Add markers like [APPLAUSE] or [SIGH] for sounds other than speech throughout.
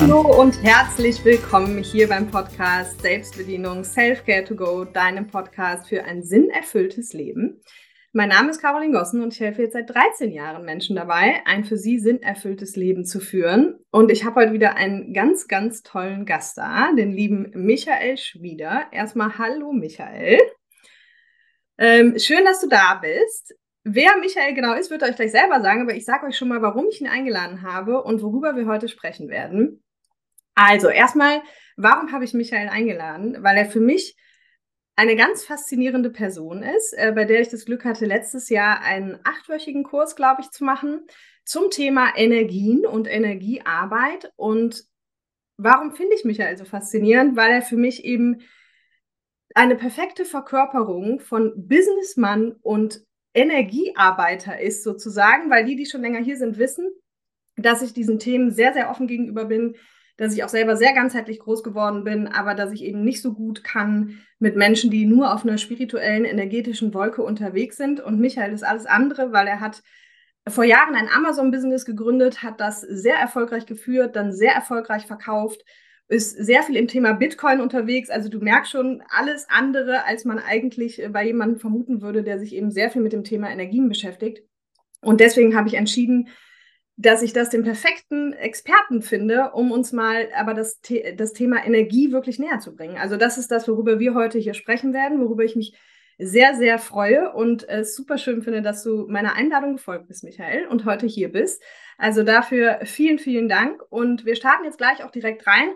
Hallo und herzlich willkommen hier beim Podcast Selbstbedienung Self-Care to Go, deinem Podcast für ein sinnerfülltes Leben. Mein Name ist Caroline Gossen und ich helfe jetzt seit 13 Jahren Menschen dabei, ein für sie sinnerfülltes Leben zu führen. Und ich habe heute wieder einen ganz, ganz tollen Gast da, den lieben Michael Schmieder. Erstmal hallo Michael. Ähm, schön, dass du da bist. Wer Michael genau ist, wird euch gleich selber sagen, aber ich sage euch schon mal, warum ich ihn eingeladen habe und worüber wir heute sprechen werden. Also erstmal, warum habe ich Michael eingeladen? Weil er für mich eine ganz faszinierende Person ist, äh, bei der ich das Glück hatte, letztes Jahr einen achtwöchigen Kurs, glaube ich, zu machen zum Thema Energien und Energiearbeit. Und warum finde ich Michael so faszinierend? Weil er für mich eben eine perfekte Verkörperung von Businessmann und Energiearbeiter ist, sozusagen, weil die, die schon länger hier sind, wissen, dass ich diesen Themen sehr, sehr offen gegenüber bin, dass ich auch selber sehr ganzheitlich groß geworden bin, aber dass ich eben nicht so gut kann mit Menschen, die nur auf einer spirituellen, energetischen Wolke unterwegs sind. Und Michael ist alles andere, weil er hat vor Jahren ein Amazon-Business gegründet, hat das sehr erfolgreich geführt, dann sehr erfolgreich verkauft, ist sehr viel im Thema Bitcoin unterwegs. Also du merkst schon alles andere, als man eigentlich bei jemandem vermuten würde, der sich eben sehr viel mit dem Thema Energien beschäftigt. Und deswegen habe ich entschieden, dass ich das den perfekten Experten finde, um uns mal aber das, The das Thema Energie wirklich näher zu bringen. Also das ist das, worüber wir heute hier sprechen werden, worüber ich mich sehr, sehr freue und äh, super schön finde, dass du meiner Einladung gefolgt bist, Michael, und heute hier bist. Also dafür vielen, vielen Dank. Und wir starten jetzt gleich auch direkt rein.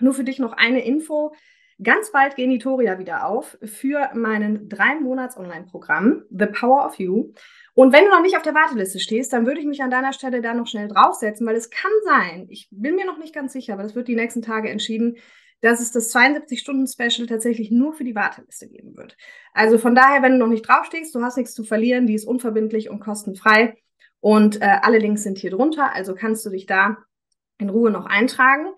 Nur für dich noch eine Info. Ganz bald gehen die Toria wieder auf für meinen drei Monats Online-Programm The Power of You. Und wenn du noch nicht auf der Warteliste stehst, dann würde ich mich an deiner Stelle da noch schnell draufsetzen, weil es kann sein, ich bin mir noch nicht ganz sicher, aber das wird die nächsten Tage entschieden, dass es das 72-Stunden-Special tatsächlich nur für die Warteliste geben wird. Also von daher, wenn du noch nicht draufstehst, du hast nichts zu verlieren, die ist unverbindlich und kostenfrei. Und äh, alle Links sind hier drunter, also kannst du dich da in Ruhe noch eintragen.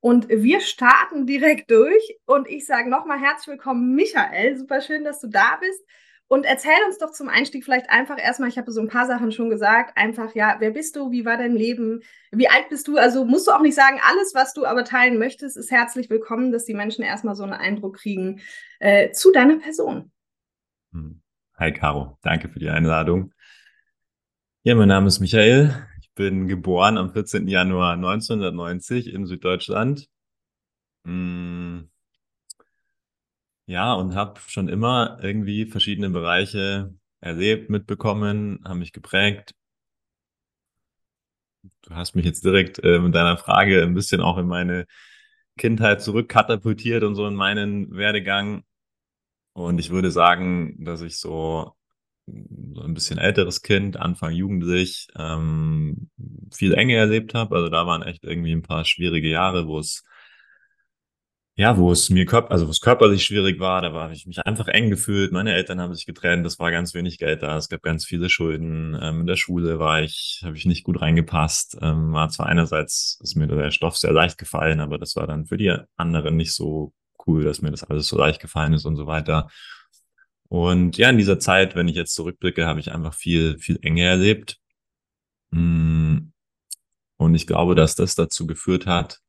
Und wir starten direkt durch. Und ich sage nochmal herzlich willkommen, Michael. Super schön, dass du da bist. Und erzähl uns doch zum Einstieg vielleicht einfach erstmal, ich habe so ein paar Sachen schon gesagt, einfach, ja, wer bist du, wie war dein Leben, wie alt bist du? Also musst du auch nicht sagen, alles, was du aber teilen möchtest, ist herzlich willkommen, dass die Menschen erstmal so einen Eindruck kriegen äh, zu deiner Person. Hm. Hi Caro, danke für die Einladung. Ja, mein Name ist Michael. Ich bin geboren am 14. Januar 1990 in Süddeutschland. Hm ja, und habe schon immer irgendwie verschiedene Bereiche erlebt, mitbekommen, haben mich geprägt. Du hast mich jetzt direkt äh, mit deiner Frage ein bisschen auch in meine Kindheit zurückkatapultiert und so in meinen Werdegang. Und ich würde sagen, dass ich so, so ein bisschen älteres Kind, Anfang jugendlich, ähm, viel Enge erlebt habe. Also da waren echt irgendwie ein paar schwierige Jahre, wo es ja, wo es mir körp also wo es körperlich schwierig war, da war ich mich einfach eng gefühlt. Meine Eltern haben sich getrennt, es war ganz wenig Geld da, es gab ganz viele Schulden. Ähm, in der Schule war ich, habe ich nicht gut reingepasst. Ähm, war zwar einerseits ist mir der Stoff sehr leicht gefallen, aber das war dann für die anderen nicht so cool, dass mir das alles so leicht gefallen ist und so weiter. Und ja, in dieser Zeit, wenn ich jetzt zurückblicke, habe ich einfach viel, viel Enge erlebt. Mm. Und ich glaube, dass das dazu geführt hat,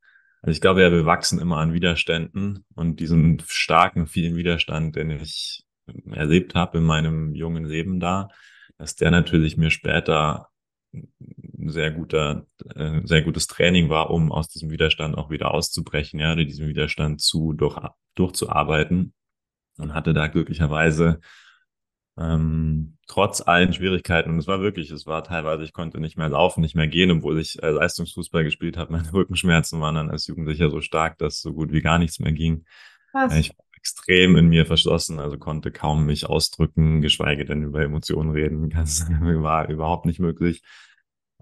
also ich glaube ja, wir wachsen immer an Widerständen und diesen starken, vielen Widerstand, den ich erlebt habe in meinem jungen Leben da, dass der natürlich mir später ein sehr guter, äh, sehr gutes Training war, um aus diesem Widerstand auch wieder auszubrechen, ja, diesen Widerstand zu durch, durchzuarbeiten und hatte da glücklicherweise ähm, trotz allen Schwierigkeiten, und es war wirklich, es war teilweise, ich konnte nicht mehr laufen, nicht mehr gehen, obwohl ich äh, Leistungsfußball gespielt habe. [LAUGHS] Meine Rückenschmerzen waren dann als Jugendlicher so stark, dass so gut wie gar nichts mehr ging. Was? Ich war extrem in mir verschlossen, also konnte kaum mich ausdrücken, geschweige denn über Emotionen reden. [LAUGHS] Das war überhaupt nicht möglich.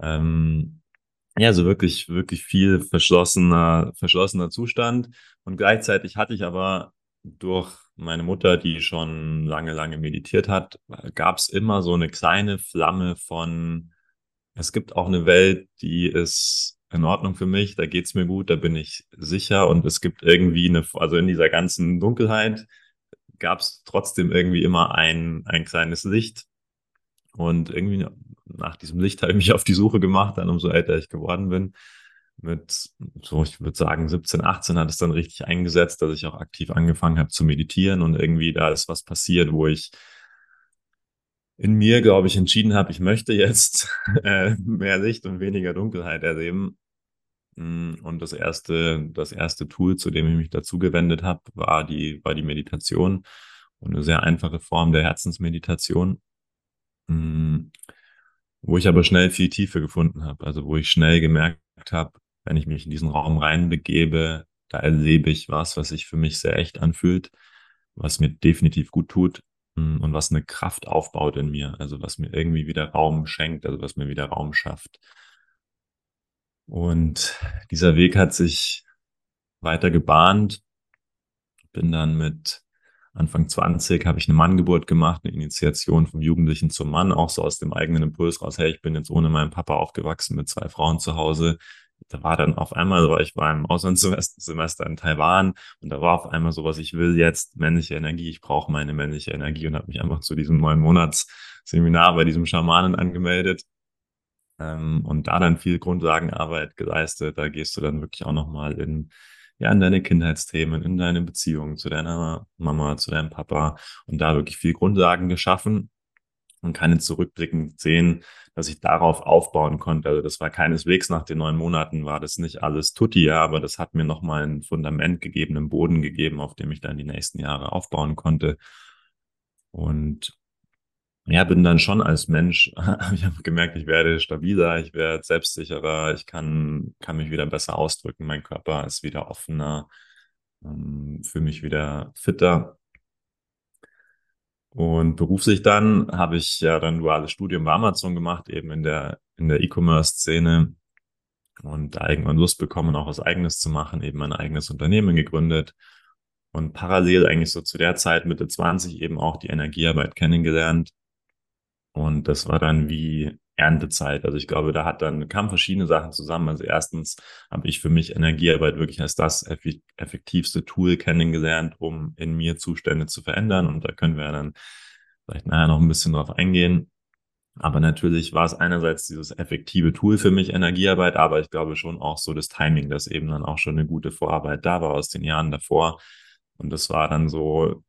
Ähm, ja, so wirklich, wirklich viel verschlossener, verschlossener Zustand. Und gleichzeitig hatte ich aber durch meine Mutter, die schon lange, lange meditiert hat, gab es immer so eine kleine Flamme von, es gibt auch eine Welt, die ist in Ordnung für mich, da geht's mir gut, da bin ich sicher. Und es gibt irgendwie eine, also in dieser ganzen Dunkelheit gab es trotzdem irgendwie immer ein, ein kleines Licht. Und irgendwie nach diesem Licht habe ich mich auf die Suche gemacht, dann umso älter ich geworden bin mit so, ich würde sagen, 17, 18 hat es dann richtig eingesetzt, dass ich auch aktiv angefangen habe zu meditieren und irgendwie da ist was passiert, wo ich in mir, glaube ich, entschieden habe, ich möchte jetzt [LAUGHS] äh, mehr Licht und weniger Dunkelheit erleben. Mm, und das erste, das erste Tool, zu dem ich mich dazu gewendet habe, war die, war die Meditation und eine sehr einfache Form der Herzensmeditation, mm, wo ich aber schnell viel Tiefe gefunden habe. Also wo ich schnell gemerkt habe, wenn ich mich in diesen Raum reinbegebe, da erlebe ich was, was sich für mich sehr echt anfühlt, was mir definitiv gut tut hm, und was eine Kraft aufbaut in mir, also was mir irgendwie wieder Raum schenkt, also was mir wieder Raum schafft. Und dieser Weg hat sich weiter gebahnt. Bin dann mit Anfang 20 habe ich eine Manngeburt gemacht, eine Initiation vom Jugendlichen zum Mann, auch so aus dem eigenen Impuls raus, hey, ich bin jetzt ohne meinen Papa aufgewachsen mit zwei Frauen zu Hause da war dann auf einmal so, ich war im Auslandssemester in Taiwan und da war auf einmal so, was ich will jetzt, männliche Energie, ich brauche meine männliche Energie und habe mich einfach zu diesem neun Monats Seminar bei diesem Schamanen angemeldet ähm, und da dann viel Grundlagenarbeit geleistet. Da gehst du dann wirklich auch nochmal in, ja, in deine Kindheitsthemen, in deine Beziehungen zu deiner Mama, zu deinem Papa und da wirklich viel Grundlagen geschaffen und kann jetzt zurückblickend sehen, dass ich darauf aufbauen konnte. Also das war keineswegs nach den neun Monaten, war das nicht alles tutti, ja, aber das hat mir nochmal ein Fundament gegeben, einen Boden gegeben, auf dem ich dann die nächsten Jahre aufbauen konnte. Und ja, bin dann schon als Mensch, [LAUGHS] ich habe gemerkt, ich werde stabiler, ich werde selbstsicherer, ich kann, kann mich wieder besser ausdrücken, mein Körper ist wieder offener, ähm, fühle mich wieder fitter und beruflich dann habe ich ja dann duales Studium bei Amazon gemacht, eben in der, in der E-Commerce-Szene und da irgendwann Lust bekommen, auch was eigenes zu machen, eben ein eigenes Unternehmen gegründet und parallel eigentlich so zu der Zeit Mitte 20 eben auch die Energiearbeit kennengelernt. Und das war dann wie Erntezeit. Also ich glaube, da hat dann kamen verschiedene Sachen zusammen. Also erstens habe ich für mich Energiearbeit wirklich als das effektivste Tool kennengelernt, um in mir Zustände zu verändern. Und da können wir dann vielleicht nachher noch ein bisschen drauf eingehen. Aber natürlich war es einerseits dieses effektive Tool für mich, Energiearbeit, aber ich glaube schon auch so das Timing, dass eben dann auch schon eine gute Vorarbeit da war aus den Jahren davor. Und das war dann so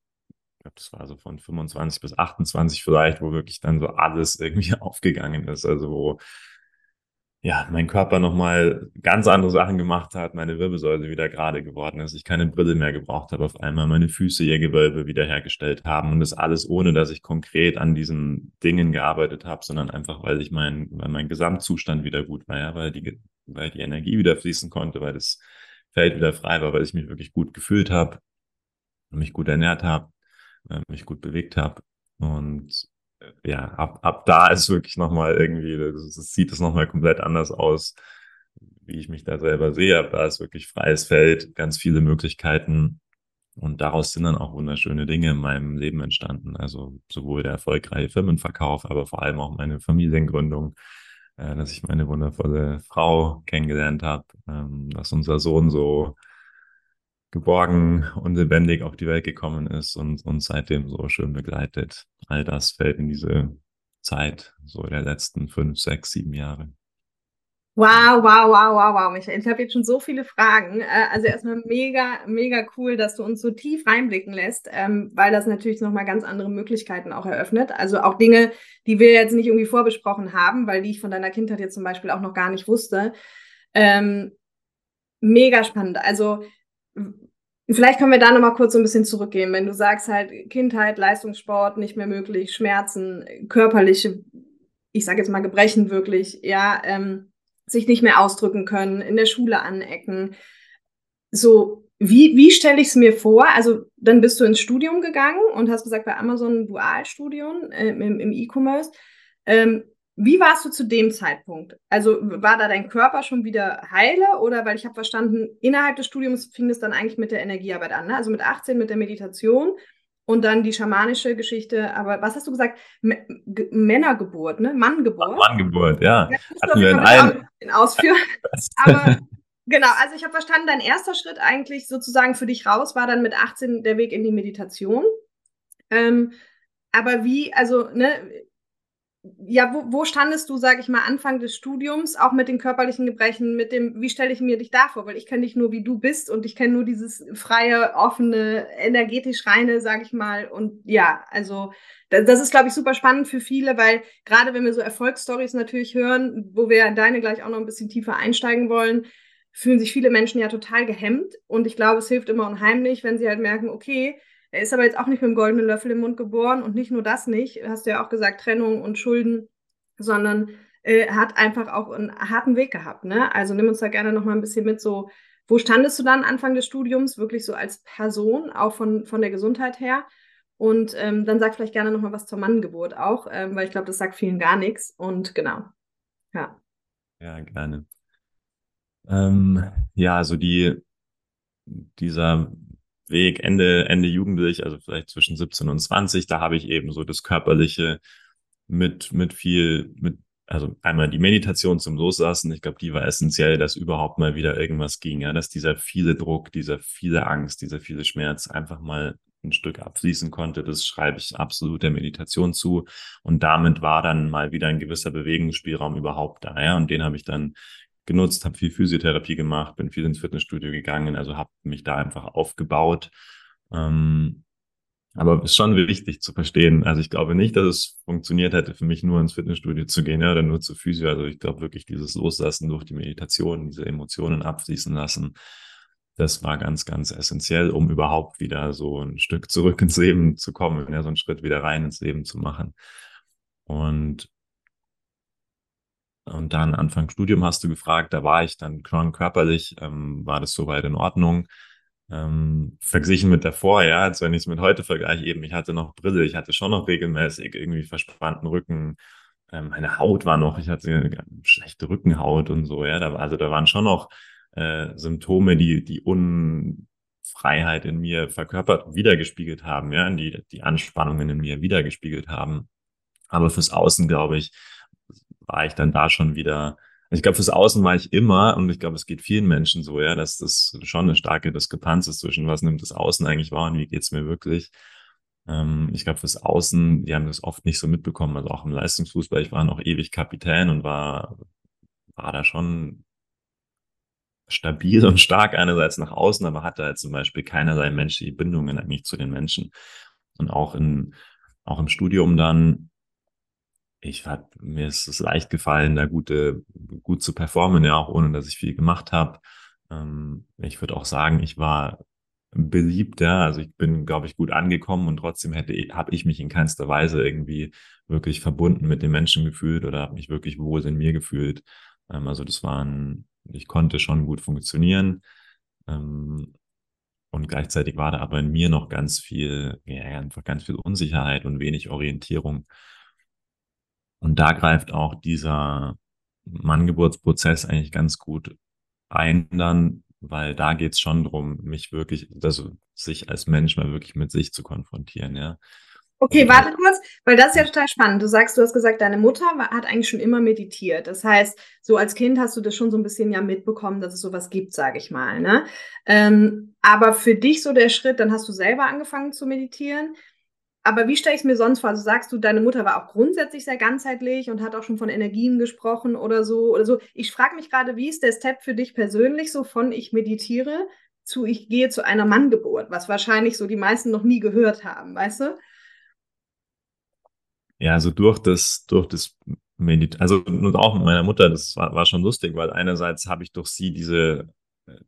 glaube, das war so von 25 bis 28 vielleicht, wo wirklich dann so alles [LAUGHS] irgendwie aufgegangen ist. Also wo ja, mein Körper nochmal ganz andere Sachen gemacht hat, meine Wirbelsäule wieder gerade geworden ist, ich keine Brille mehr gebraucht habe, auf einmal meine Füße ihr Gewölbe wiederhergestellt haben und das alles ohne, dass ich konkret an diesen Dingen gearbeitet habe, sondern einfach, weil ich mein, weil mein Gesamtzustand wieder gut war, ja, weil die, weil die Energie wieder fließen konnte, weil das Feld wieder frei war, weil ich mich wirklich gut gefühlt habe und mich gut ernährt habe äh, mich gut bewegt habe. Und äh, ja, ab, ab da ist wirklich nochmal irgendwie, das, das sieht es nochmal komplett anders aus, wie ich mich da selber sehe. Ab da ist wirklich freies Feld, ganz viele Möglichkeiten. Und daraus sind dann auch wunderschöne Dinge in meinem Leben entstanden. Also sowohl der erfolgreiche Firmenverkauf, aber vor allem auch meine Familiengründung, äh, dass ich meine wundervolle Frau kennengelernt habe, ähm, dass unser Sohn so geborgen und lebendig auf die Welt gekommen ist und uns seitdem so schön begleitet. All das fällt in diese Zeit so der letzten fünf, sechs, sieben Jahre. Wow, wow, wow, wow, wow, Michael. Ich habe jetzt schon so viele Fragen. Äh, also [LAUGHS] erstmal mega, mega cool, dass du uns so tief reinblicken lässt, ähm, weil das natürlich nochmal ganz andere Möglichkeiten auch eröffnet. Also auch Dinge, die wir jetzt nicht irgendwie vorbesprochen haben, weil die ich von deiner Kindheit jetzt zum Beispiel auch noch gar nicht wusste. Ähm, mega spannend. Also Vielleicht können wir da nochmal kurz so ein bisschen zurückgehen. Wenn du sagst halt Kindheit, Leistungssport nicht mehr möglich, Schmerzen, körperliche, ich sage jetzt mal Gebrechen wirklich, ja, ähm, sich nicht mehr ausdrücken können, in der Schule anecken. So, wie, wie stelle ich es mir vor? Also, dann bist du ins Studium gegangen und hast gesagt, bei Amazon Dualstudium äh, im, im E-Commerce. Ähm, wie warst du zu dem Zeitpunkt? Also war da dein Körper schon wieder heile oder weil ich habe verstanden, innerhalb des Studiums fing es dann eigentlich mit der Energiearbeit an, ne? also mit 18 mit der Meditation und dann die schamanische Geschichte. Aber was hast du gesagt? M Männergeburt, ne? Manngeburt. Manngeburt, ja. ja Hatten wir in allen ausführen. [LAUGHS] Aber genau, also ich habe verstanden, dein erster Schritt eigentlich sozusagen für dich raus war dann mit 18 der Weg in die Meditation. Ähm, aber wie, also, ne, ja, wo, wo standest du, sage ich mal, Anfang des Studiums, auch mit den körperlichen Gebrechen, mit dem, wie stelle ich mir dich da vor? Weil ich kenne dich nur, wie du bist und ich kenne nur dieses freie, offene, energetisch reine, sage ich mal. Und ja, also das, ist, glaube ich, super spannend für viele, weil gerade wenn wir so Erfolgsstories natürlich hören, wo wir in deine gleich auch noch ein bisschen tiefer einsteigen wollen, fühlen sich viele Menschen ja total gehemmt. Und ich glaube, es hilft immer unheimlich, wenn sie halt merken, okay, er ist aber jetzt auch nicht mit einem goldenen Löffel im Mund geboren und nicht nur das nicht, hast du ja auch gesagt, Trennung und Schulden, sondern äh, hat einfach auch einen harten Weg gehabt. Ne? Also nimm uns da gerne noch mal ein bisschen mit, so, wo standest du dann Anfang des Studiums, wirklich so als Person, auch von, von der Gesundheit her? Und ähm, dann sag vielleicht gerne noch mal was zur Manngeburt auch, ähm, weil ich glaube, das sagt vielen gar nichts. Und genau, ja. Ja, gerne. Ähm, ja, also die, dieser Weg Ende, Ende jugendlich, also vielleicht zwischen 17 und 20, da habe ich eben so das Körperliche mit, mit viel, mit, also einmal die Meditation zum Loslassen, ich glaube, die war essentiell, dass überhaupt mal wieder irgendwas ging, ja, dass dieser viele Druck, dieser viele Angst, dieser viele Schmerz einfach mal ein Stück abfließen konnte, das schreibe ich absolut der Meditation zu. Und damit war dann mal wieder ein gewisser Bewegungsspielraum überhaupt da, ja, und den habe ich dann genutzt, habe viel Physiotherapie gemacht, bin viel ins Fitnessstudio gegangen, also habe mich da einfach aufgebaut. Ähm, aber es ist schon wichtig zu verstehen. Also ich glaube nicht, dass es funktioniert hätte, für mich nur ins Fitnessstudio zu gehen ja, oder nur zu Physio. Also ich glaube wirklich dieses Loslassen durch die Meditation, diese Emotionen abfließen lassen, das war ganz, ganz essentiell, um überhaupt wieder so ein Stück zurück ins Leben zu kommen, ja, so einen Schritt wieder rein ins Leben zu machen. Und und dann Anfang Studium hast du gefragt, da war ich dann körperlich, ähm, war das soweit in Ordnung. Ähm, verglichen mit davor, ja, als wenn ich es mit heute vergleiche, eben, ich hatte noch Brille, ich hatte schon noch regelmäßig irgendwie verspannten Rücken, ähm, meine Haut war noch, ich hatte schlechte Rückenhaut und so, ja, da, also da waren schon noch äh, Symptome, die die Unfreiheit in mir verkörpert, wiedergespiegelt haben, ja, die die Anspannungen in mir wiedergespiegelt haben. Aber fürs Außen, glaube ich, war ich dann da schon wieder. Ich glaube, fürs Außen war ich immer, und ich glaube, es geht vielen Menschen so, ja, dass das schon eine starke Diskrepanz ist zwischen was nimmt das Außen eigentlich wahr und wie geht's mir wirklich. Ähm, ich glaube, fürs Außen, die haben das oft nicht so mitbekommen, also auch im Leistungsfußball, ich war noch ewig Kapitän und war, war da schon stabil und stark einerseits nach außen, aber hatte halt zum Beispiel keinerlei menschliche Bindungen eigentlich zu den Menschen. Und auch in, auch im Studium dann ich hab, mir ist es leicht gefallen, da gute, gut zu performen, ja, auch ohne dass ich viel gemacht habe. Ähm, ich würde auch sagen, ich war beliebt, ja, also ich bin, glaube ich, gut angekommen und trotzdem hätte, habe ich mich in keinster Weise irgendwie wirklich verbunden mit den Menschen gefühlt oder habe mich wirklich wohl in mir gefühlt. Ähm, also das waren, ich konnte schon gut funktionieren. Ähm, und gleichzeitig war da aber in mir noch ganz viel, ja, einfach ganz viel Unsicherheit und wenig Orientierung. Und da greift auch dieser Manngeburtsprozess eigentlich ganz gut ein dann, weil da geht's schon drum, mich wirklich, also sich als Mensch mal wirklich mit sich zu konfrontieren, ja. Okay, warte kurz, weil das ist ja total spannend. Du sagst, du hast gesagt, deine Mutter hat eigentlich schon immer meditiert. Das heißt, so als Kind hast du das schon so ein bisschen ja mitbekommen, dass es sowas gibt, sage ich mal. Ne? Ähm, aber für dich so der Schritt, dann hast du selber angefangen zu meditieren. Aber wie stelle ich es mir sonst vor? Also sagst du, deine Mutter war auch grundsätzlich sehr ganzheitlich und hat auch schon von Energien gesprochen oder so oder so. Ich frage mich gerade, wie ist der Step für dich persönlich so von ich meditiere zu ich gehe zu einer Manngeburt, was wahrscheinlich so die meisten noch nie gehört haben, weißt du? Ja, also durch das, durch das Medit also und auch mit meiner Mutter, das war, war schon lustig, weil einerseits habe ich durch sie diese, äh,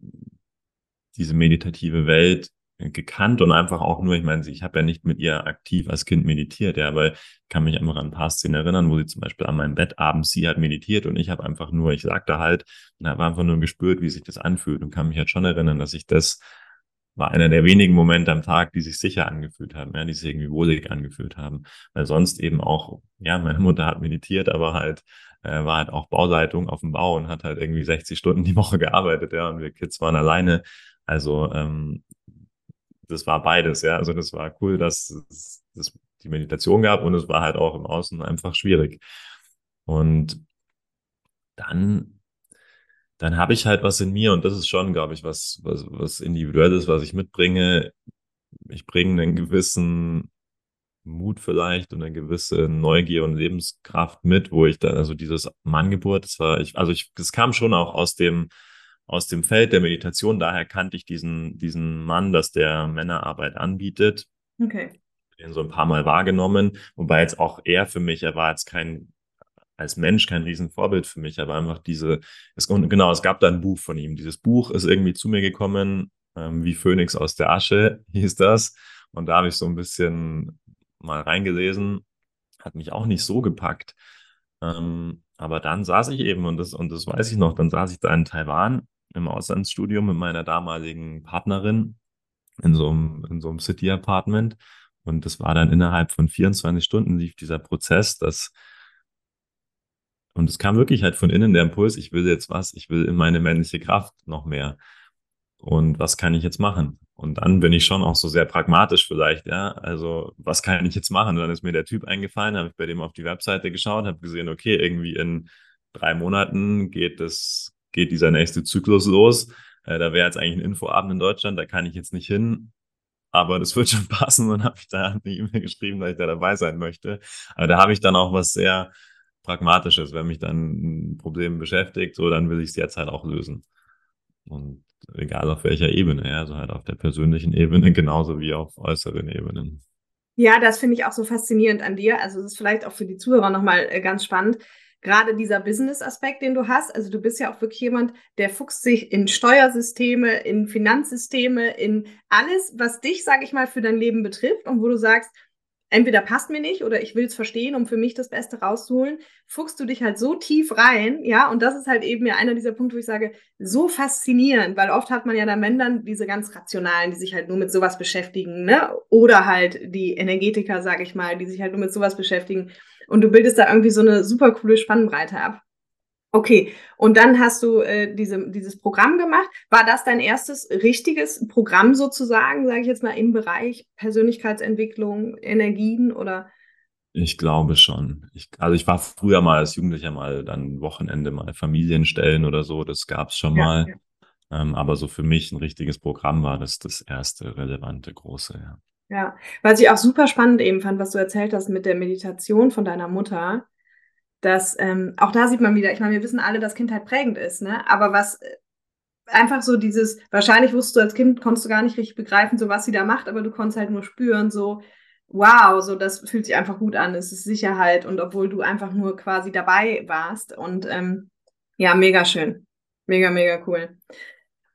diese meditative Welt gekannt und einfach auch nur, ich meine, ich habe ja nicht mit ihr aktiv als Kind meditiert, ja, aber ich kann mich einfach an ein paar Szenen erinnern, wo sie zum Beispiel an meinem Bett abends, sie hat meditiert und ich habe einfach nur, ich sagte halt und habe einfach nur gespürt, wie sich das anfühlt und kann mich halt schon erinnern, dass ich das war einer der wenigen Momente am Tag, die sich sicher angefühlt haben, ja, die sich irgendwie wohlig angefühlt haben, weil sonst eben auch, ja, meine Mutter hat meditiert, aber halt äh, war halt auch Bauleitung auf dem Bau und hat halt irgendwie 60 Stunden die Woche gearbeitet, ja, und wir Kids waren alleine. Also ähm, das war beides, ja. Also das war cool, dass es die Meditation gab und es war halt auch im Außen einfach schwierig. Und dann, dann habe ich halt was in mir und das ist schon, glaube ich, was, was, was individuelles, was ich mitbringe. Ich bringe einen gewissen Mut vielleicht und eine gewisse Neugier und Lebenskraft mit, wo ich dann, also dieses Manngeburt, das war, ich, also ich, das kam schon auch aus dem, aus dem Feld der Meditation, daher kannte ich diesen, diesen Mann, dass der Männerarbeit anbietet. Okay. Den so ein paar Mal wahrgenommen, wobei jetzt auch er für mich, er war jetzt kein, als Mensch kein Riesenvorbild für mich, aber einfach diese, es, genau, es gab da ein Buch von ihm. Dieses Buch ist irgendwie zu mir gekommen, ähm, wie Phönix aus der Asche [LAUGHS] hieß das. Und da habe ich so ein bisschen mal reingelesen, hat mich auch nicht so gepackt. Ähm, aber dann saß ich eben, und das, und das weiß ich noch, dann saß ich da in Taiwan im Auslandsstudium mit meiner damaligen Partnerin in so einem, in so einem City-Apartment. Und das war dann innerhalb von 24 Stunden lief dieser Prozess, dass und es kam wirklich halt von innen der Impuls, ich will jetzt was, ich will in meine männliche Kraft noch mehr. Und was kann ich jetzt machen? Und dann bin ich schon auch so sehr pragmatisch vielleicht, ja. Also, was kann ich jetzt machen? Und dann ist mir der Typ eingefallen, habe ich bei dem auf die Webseite geschaut, habe gesehen, okay, irgendwie in drei Monaten geht das, geht dieser nächste Zyklus los. Äh, da wäre jetzt eigentlich ein Infoabend in Deutschland, da kann ich jetzt nicht hin. Aber das wird [LAUGHS] schon passen. Und habe ich da eine E-Mail geschrieben, dass ich da dabei sein möchte. Aber da habe ich dann auch was sehr Pragmatisches. Wenn mich dann ein Problem beschäftigt, so, dann will ich es jetzt halt auch lösen. Und egal auf welcher Ebene, ja, also halt auf der persönlichen Ebene [LAUGHS] genauso wie auf äußeren Ebenen. Ja, das finde ich auch so faszinierend an dir. Also es ist vielleicht auch für die Zuhörer nochmal äh, ganz spannend. Gerade dieser Business-Aspekt, den du hast, also du bist ja auch wirklich jemand, der fuchst sich in Steuersysteme, in Finanzsysteme, in alles, was dich, sage ich mal, für dein Leben betrifft und wo du sagst, entweder passt mir nicht oder ich will es verstehen, um für mich das Beste rauszuholen, fuchst du dich halt so tief rein, ja, und das ist halt eben ja einer dieser Punkte, wo ich sage, so faszinierend, weil oft hat man ja dann, wenn diese ganz rationalen, die sich halt nur mit sowas beschäftigen, ne, oder halt die Energetiker, sage ich mal, die sich halt nur mit sowas beschäftigen und du bildest da irgendwie so eine super coole Spannbreite ab. Okay, und dann hast du äh, diese, dieses Programm gemacht. War das dein erstes richtiges Programm sozusagen, sage ich jetzt mal, im Bereich Persönlichkeitsentwicklung, Energien oder? Ich glaube schon. Ich, also ich war früher mal als Jugendlicher mal dann Wochenende mal Familienstellen oder so, das gab es schon ja, mal. Ja. Ähm, aber so für mich ein richtiges Programm war das das erste relevante große, ja. Ja, was ich auch super spannend eben fand, was du erzählt hast mit der Meditation von deiner Mutter dass ähm, auch da sieht man wieder, ich meine, wir wissen alle, dass Kindheit prägend ist, ne? Aber was äh, einfach so dieses, wahrscheinlich wusstest du als Kind, konntest du gar nicht richtig begreifen, so was sie da macht, aber du konntest halt nur spüren, so, wow, so das fühlt sich einfach gut an, es ist Sicherheit und obwohl du einfach nur quasi dabei warst und ähm, ja, mega schön. Mega, mega cool.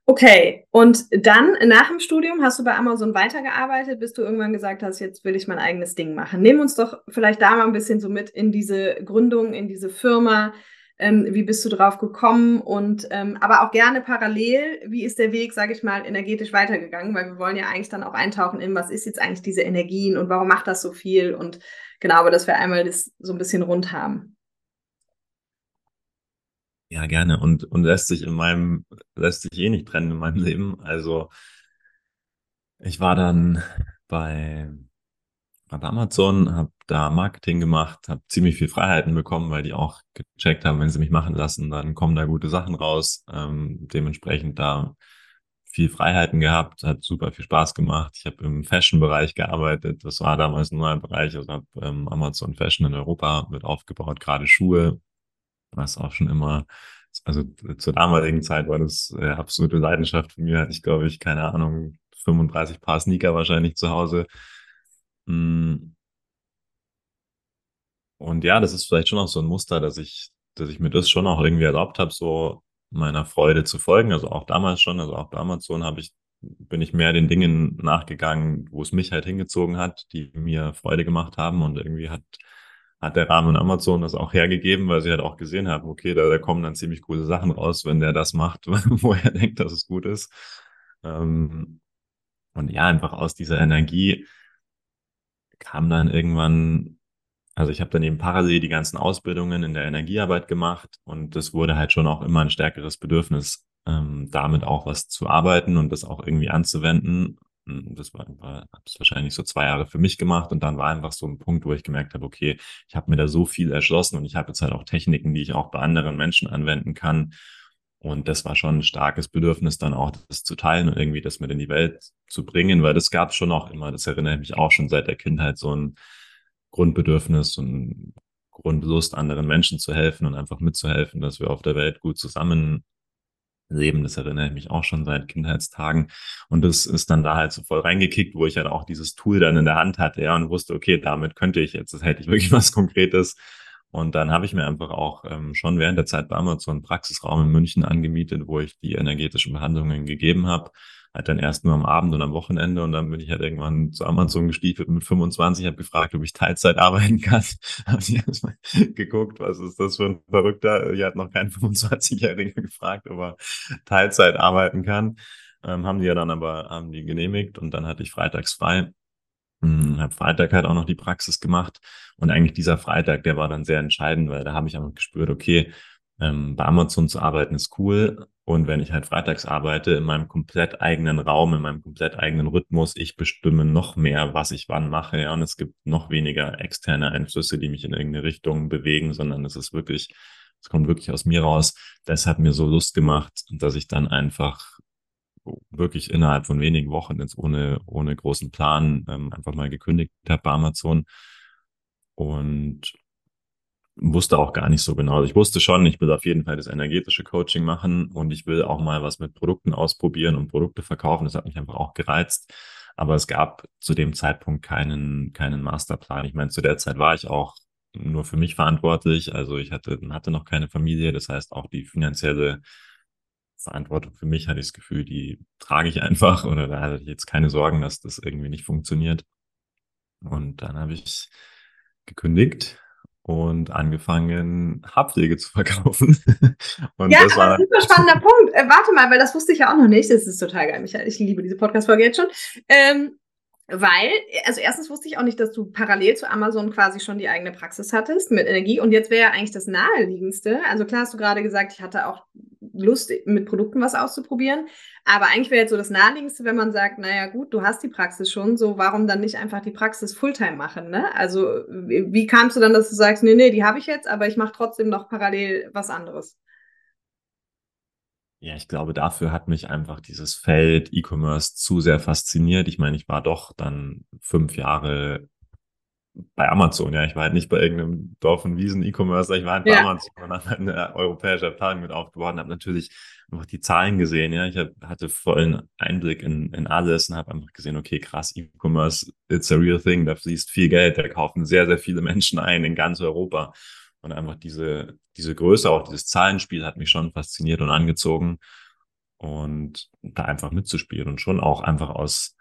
Okay, und dann nach dem Studium hast du bei Amazon weitergearbeitet, bis du irgendwann gesagt hast, jetzt will ich mein eigenes Ding machen. Nimm uns doch vielleicht da mal ein bisschen so mit in diese Gründung, in diese Firma. Ähm, wie bist du drauf gekommen? Und ähm, aber auch gerne parallel, wie ist der Weg, sage ich mal, energetisch weitergegangen? Weil wir wollen ja eigentlich dann auch eintauchen in, was ist jetzt eigentlich diese Energien und warum macht das so viel? Und genau, aber dass wir einmal das so ein bisschen rund haben. Ja, gerne. Und, und lässt sich in meinem, lässt sich eh nicht trennen in meinem [LAUGHS] Leben. Also ich war dann bei, bei Amazon, habe da Marketing gemacht, habe ziemlich viel Freiheiten bekommen, weil die auch gecheckt haben, wenn sie mich machen lassen, dann kommen da gute Sachen raus. Ähm, dementsprechend da viel Freiheiten gehabt, hat super viel Spaß gemacht. Ich habe im Fashion-Bereich gearbeitet. Das war damals ein neuer Bereich. Also habe ähm, Amazon Fashion in Europa mit aufgebaut, gerade Schuhe, was auch schon immer, also zur damaligen Zeit war das äh, absolute Leidenschaft von mir. Hatte ich, glaube ich, keine Ahnung, 35 Paar Sneaker wahrscheinlich zu Hause. Mm. Und ja, das ist vielleicht schon auch so ein Muster, dass ich, dass ich mir das schon auch irgendwie erlaubt habe, so meiner Freude zu folgen. Also auch damals schon, also auch bei Amazon habe ich, bin ich mehr den Dingen nachgegangen, wo es mich halt hingezogen hat, die mir Freude gemacht haben und irgendwie hat hat der Rahmen Amazon das auch hergegeben, weil sie halt auch gesehen haben, okay, da, da kommen dann ziemlich coole Sachen raus, wenn der das macht, [LAUGHS] wo er denkt, dass es gut ist. Ähm, und ja, einfach aus dieser Energie kam dann irgendwann, also ich habe dann eben parallel die ganzen Ausbildungen in der Energiearbeit gemacht und das wurde halt schon auch immer ein stärkeres Bedürfnis, ähm, damit auch was zu arbeiten und das auch irgendwie anzuwenden das war, war habe es wahrscheinlich so zwei Jahre für mich gemacht und dann war einfach so ein Punkt, wo ich gemerkt habe, okay, ich habe mir da so viel erschlossen und ich habe jetzt halt auch Techniken, die ich auch bei anderen Menschen anwenden kann. Und das war schon ein starkes Bedürfnis, dann auch das zu teilen und irgendwie das mit in die Welt zu bringen, weil das gab es schon auch immer. Das erinnere ich mich auch schon seit der Kindheit so ein Grundbedürfnis und Grundlust, anderen Menschen zu helfen und einfach mitzuhelfen, dass wir auf der Welt gut zusammen leben. Das erinnere ich mich auch schon seit Kindheitstagen. Und das ist dann da halt so voll reingekickt, wo ich halt auch dieses Tool dann in der Hand hatte, ja, und wusste, okay, damit könnte ich jetzt, das hätte ich wirklich [LAUGHS] was Konkretes. Und dann habe ich mir einfach auch ähm, schon während der Zeit bei Amazon einen Praxisraum in München angemietet, wo ich die energetischen Behandlungen gegeben habe halt dann erst nur am Abend und am Wochenende und dann bin ich halt irgendwann zu Amazon gestiefelt mit 25, habe gefragt, ob ich Teilzeit arbeiten kann. [LAUGHS] habe ich erstmal geguckt, was ist das für ein Verrückter. Ich hat noch kein 25-Jähriger [LAUGHS] gefragt, ob er Teilzeit arbeiten kann. Ähm, haben die ja dann aber haben die genehmigt und dann hatte ich freitags frei. Hm, habe Freitag halt auch noch die Praxis gemacht und eigentlich dieser Freitag, der war dann sehr entscheidend, weil da habe ich einfach gespürt, okay, ähm, bei Amazon zu arbeiten ist cool. Und wenn ich halt freitags arbeite, in meinem komplett eigenen Raum, in meinem komplett eigenen Rhythmus, ich bestimme noch mehr, was ich wann mache. Ja, und es gibt noch weniger externe Einflüsse, die mich in irgendeine Richtung bewegen, sondern es ist wirklich, es kommt wirklich aus mir raus. Das hat mir so Lust gemacht, dass ich dann einfach wirklich innerhalb von wenigen Wochen jetzt ohne, ohne großen Plan ähm, einfach mal gekündigt habe bei Amazon. Und wusste auch gar nicht so genau. Also ich wusste schon, ich will auf jeden Fall das energetische Coaching machen und ich will auch mal was mit Produkten ausprobieren und Produkte verkaufen. Das hat mich einfach auch gereizt. Aber es gab zu dem Zeitpunkt keinen, keinen Masterplan. Ich meine, zu der Zeit war ich auch nur für mich verantwortlich. Also ich hatte, hatte noch keine Familie. Das heißt, auch die finanzielle Verantwortung für mich hatte ich das Gefühl, die trage ich einfach oder da hatte ich jetzt keine Sorgen, dass das irgendwie nicht funktioniert. Und dann habe ich gekündigt und angefangen, Haarpflege zu verkaufen. [LAUGHS] und ja, das war ein super spannender Punkt. Äh, warte mal, weil das wusste ich ja auch noch nicht. Das ist total geil, Michael. Ich liebe diese Podcast-Folge jetzt schon. Ähm, weil, also erstens wusste ich auch nicht, dass du parallel zu Amazon quasi schon die eigene Praxis hattest mit Energie. Und jetzt wäre ja eigentlich das Naheliegendste. Also klar hast du gerade gesagt, ich hatte auch Lust, mit Produkten was auszuprobieren. Aber eigentlich wäre jetzt so das Naheliegendste, wenn man sagt, naja gut, du hast die Praxis schon, so warum dann nicht einfach die Praxis Fulltime machen? Ne? Also wie kamst du dann, dass du sagst, nee, nee, die habe ich jetzt, aber ich mache trotzdem noch parallel was anderes? Ja, ich glaube, dafür hat mich einfach dieses Feld E-Commerce zu sehr fasziniert. Ich meine, ich war doch dann fünf Jahre bei Amazon, ja. Ich war halt nicht bei irgendeinem Dorf- und Wiesen-E-Commerce, ich war halt bei ja. Amazon und habe halt eine europäische Abteilung mit aufgebaut und habe natürlich einfach die Zahlen gesehen, ja. Ich hab, hatte vollen Einblick in, in alles und habe einfach gesehen, okay, krass, E-Commerce, it's a real thing, da fließt viel Geld, da kaufen sehr, sehr viele Menschen ein in ganz Europa. Und einfach diese, diese Größe, auch dieses Zahlenspiel hat mich schon fasziniert und angezogen. Und da einfach mitzuspielen und schon auch einfach aus,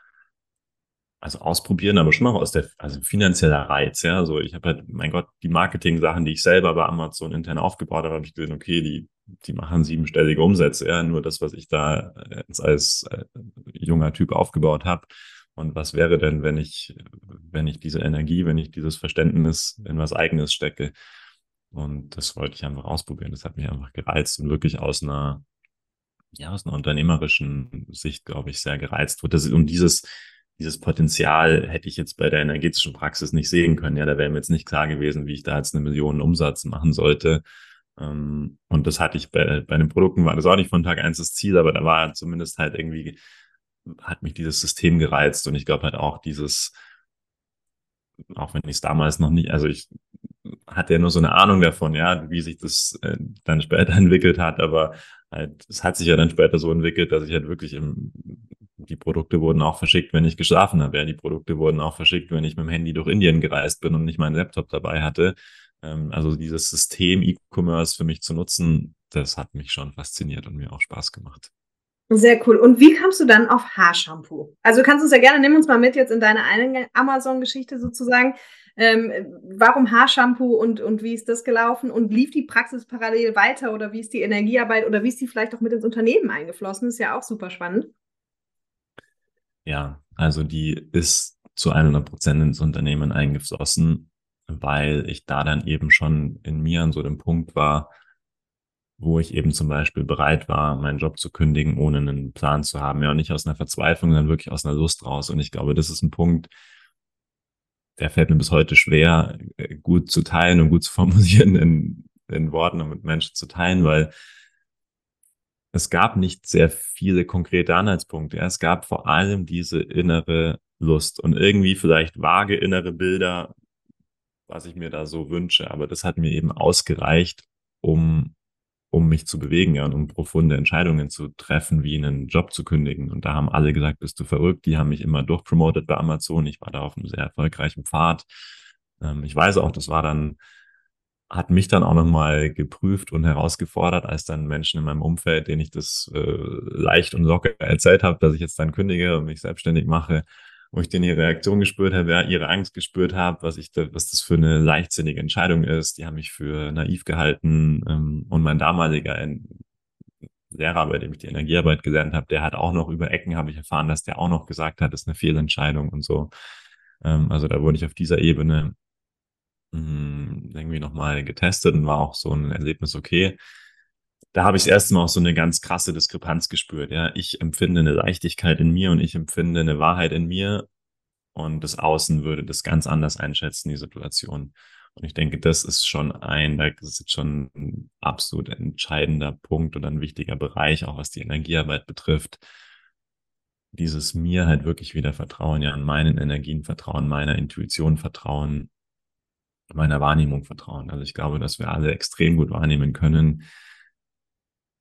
also ausprobieren, aber schon auch aus der, also finanzieller Reiz, ja. Also ich habe halt, mein Gott, die Marketing-Sachen, die ich selber bei Amazon intern aufgebaut habe, habe ich gesehen, okay, die, die machen siebenstellige Umsätze, ja. Nur das, was ich da jetzt als äh, junger Typ aufgebaut habe. Und was wäre denn, wenn ich, wenn ich diese Energie, wenn ich dieses Verständnis in was Eigenes stecke? Und das wollte ich einfach ausprobieren. Das hat mich einfach gereizt und wirklich aus einer, ja, aus einer unternehmerischen Sicht, glaube ich, sehr gereizt wird. Und dieses, dieses Potenzial hätte ich jetzt bei der energetischen Praxis nicht sehen können. Ja, da wäre mir jetzt nicht klar gewesen, wie ich da jetzt eine Million Umsatz machen sollte. Ähm, und das hatte ich bei, bei den Produkten, war das auch nicht von Tag eins das Ziel, aber da war zumindest halt irgendwie, hat mich dieses System gereizt. Und ich glaube halt auch dieses, auch wenn ich es damals noch nicht, also ich hatte ja nur so eine Ahnung davon, ja, wie sich das äh, dann später [LAUGHS] entwickelt hat, aber halt, es hat sich ja dann später so entwickelt, dass ich halt wirklich im, die Produkte wurden auch verschickt, wenn ich geschlafen habe. Ja, die Produkte wurden auch verschickt, wenn ich mit dem Handy durch Indien gereist bin und nicht meinen Laptop dabei hatte. Ähm, also dieses System E-Commerce für mich zu nutzen, das hat mich schon fasziniert und mir auch Spaß gemacht. Sehr cool. Und wie kamst du dann auf Haarshampoo? Also kannst du uns ja gerne, nimm uns mal mit jetzt in deine eine Amazon-Geschichte sozusagen. Ähm, warum Haarshampoo und, und wie ist das gelaufen? Und lief die Praxis parallel weiter oder wie ist die Energiearbeit oder wie ist die vielleicht auch mit ins Unternehmen eingeflossen? Ist ja auch super spannend. Ja, also die ist zu 100 Prozent ins Unternehmen eingeflossen, weil ich da dann eben schon in mir an so dem Punkt war, wo ich eben zum Beispiel bereit war, meinen Job zu kündigen, ohne einen Plan zu haben. Ja, und nicht aus einer Verzweiflung, sondern wirklich aus einer Lust raus. Und ich glaube, das ist ein Punkt, der fällt mir bis heute schwer, äh, gut zu teilen und gut zu [LAUGHS] formulieren in, in Worten und mit Menschen zu teilen, weil es gab nicht sehr viele konkrete Anhaltspunkte. Ja. Es gab vor allem diese innere Lust und irgendwie vielleicht vage innere Bilder, was ich mir da so wünsche. Aber das hat mir eben ausgereicht, um, um mich zu bewegen ja, und um profunde Entscheidungen zu treffen, wie einen Job zu kündigen. Und da haben alle gesagt, bist du verrückt? Die haben mich immer durchpromotet bei Amazon. Ich war da auf einem sehr erfolgreichen Pfad. Ähm, ich weiß auch, das war dann hat mich dann auch nochmal geprüft und herausgefordert, als dann Menschen in meinem Umfeld, denen ich das äh, leicht und locker erzählt habe, dass ich jetzt dann kündige und mich selbstständig mache, wo ich denen ihre Reaktion gespürt habe, ja, ihre Angst gespürt habe, was ich, da, was das für eine leichtsinnige Entscheidung ist. Die haben mich für naiv gehalten ähm, und mein damaliger Lehrer, bei dem ich die Energiearbeit gelernt habe, der hat auch noch über Ecken, habe ich erfahren, dass der auch noch gesagt hat, das ist eine Fehlentscheidung und so. Ähm, also da wurde ich auf dieser Ebene mh, irgendwie nochmal getestet und war auch so ein Erlebnis okay. Da habe ich das erste Mal auch so eine ganz krasse Diskrepanz gespürt. Ja, ich empfinde eine Leichtigkeit in mir und ich empfinde eine Wahrheit in mir und das Außen würde das ganz anders einschätzen, die Situation. Und ich denke, das ist schon ein, das ist schon ein absolut entscheidender Punkt und ein wichtiger Bereich, auch was die Energiearbeit betrifft. Dieses mir halt wirklich wieder vertrauen, ja, an meinen Energien vertrauen, meiner Intuition vertrauen, meiner Wahrnehmung vertrauen. Also ich glaube, dass wir alle extrem gut wahrnehmen können.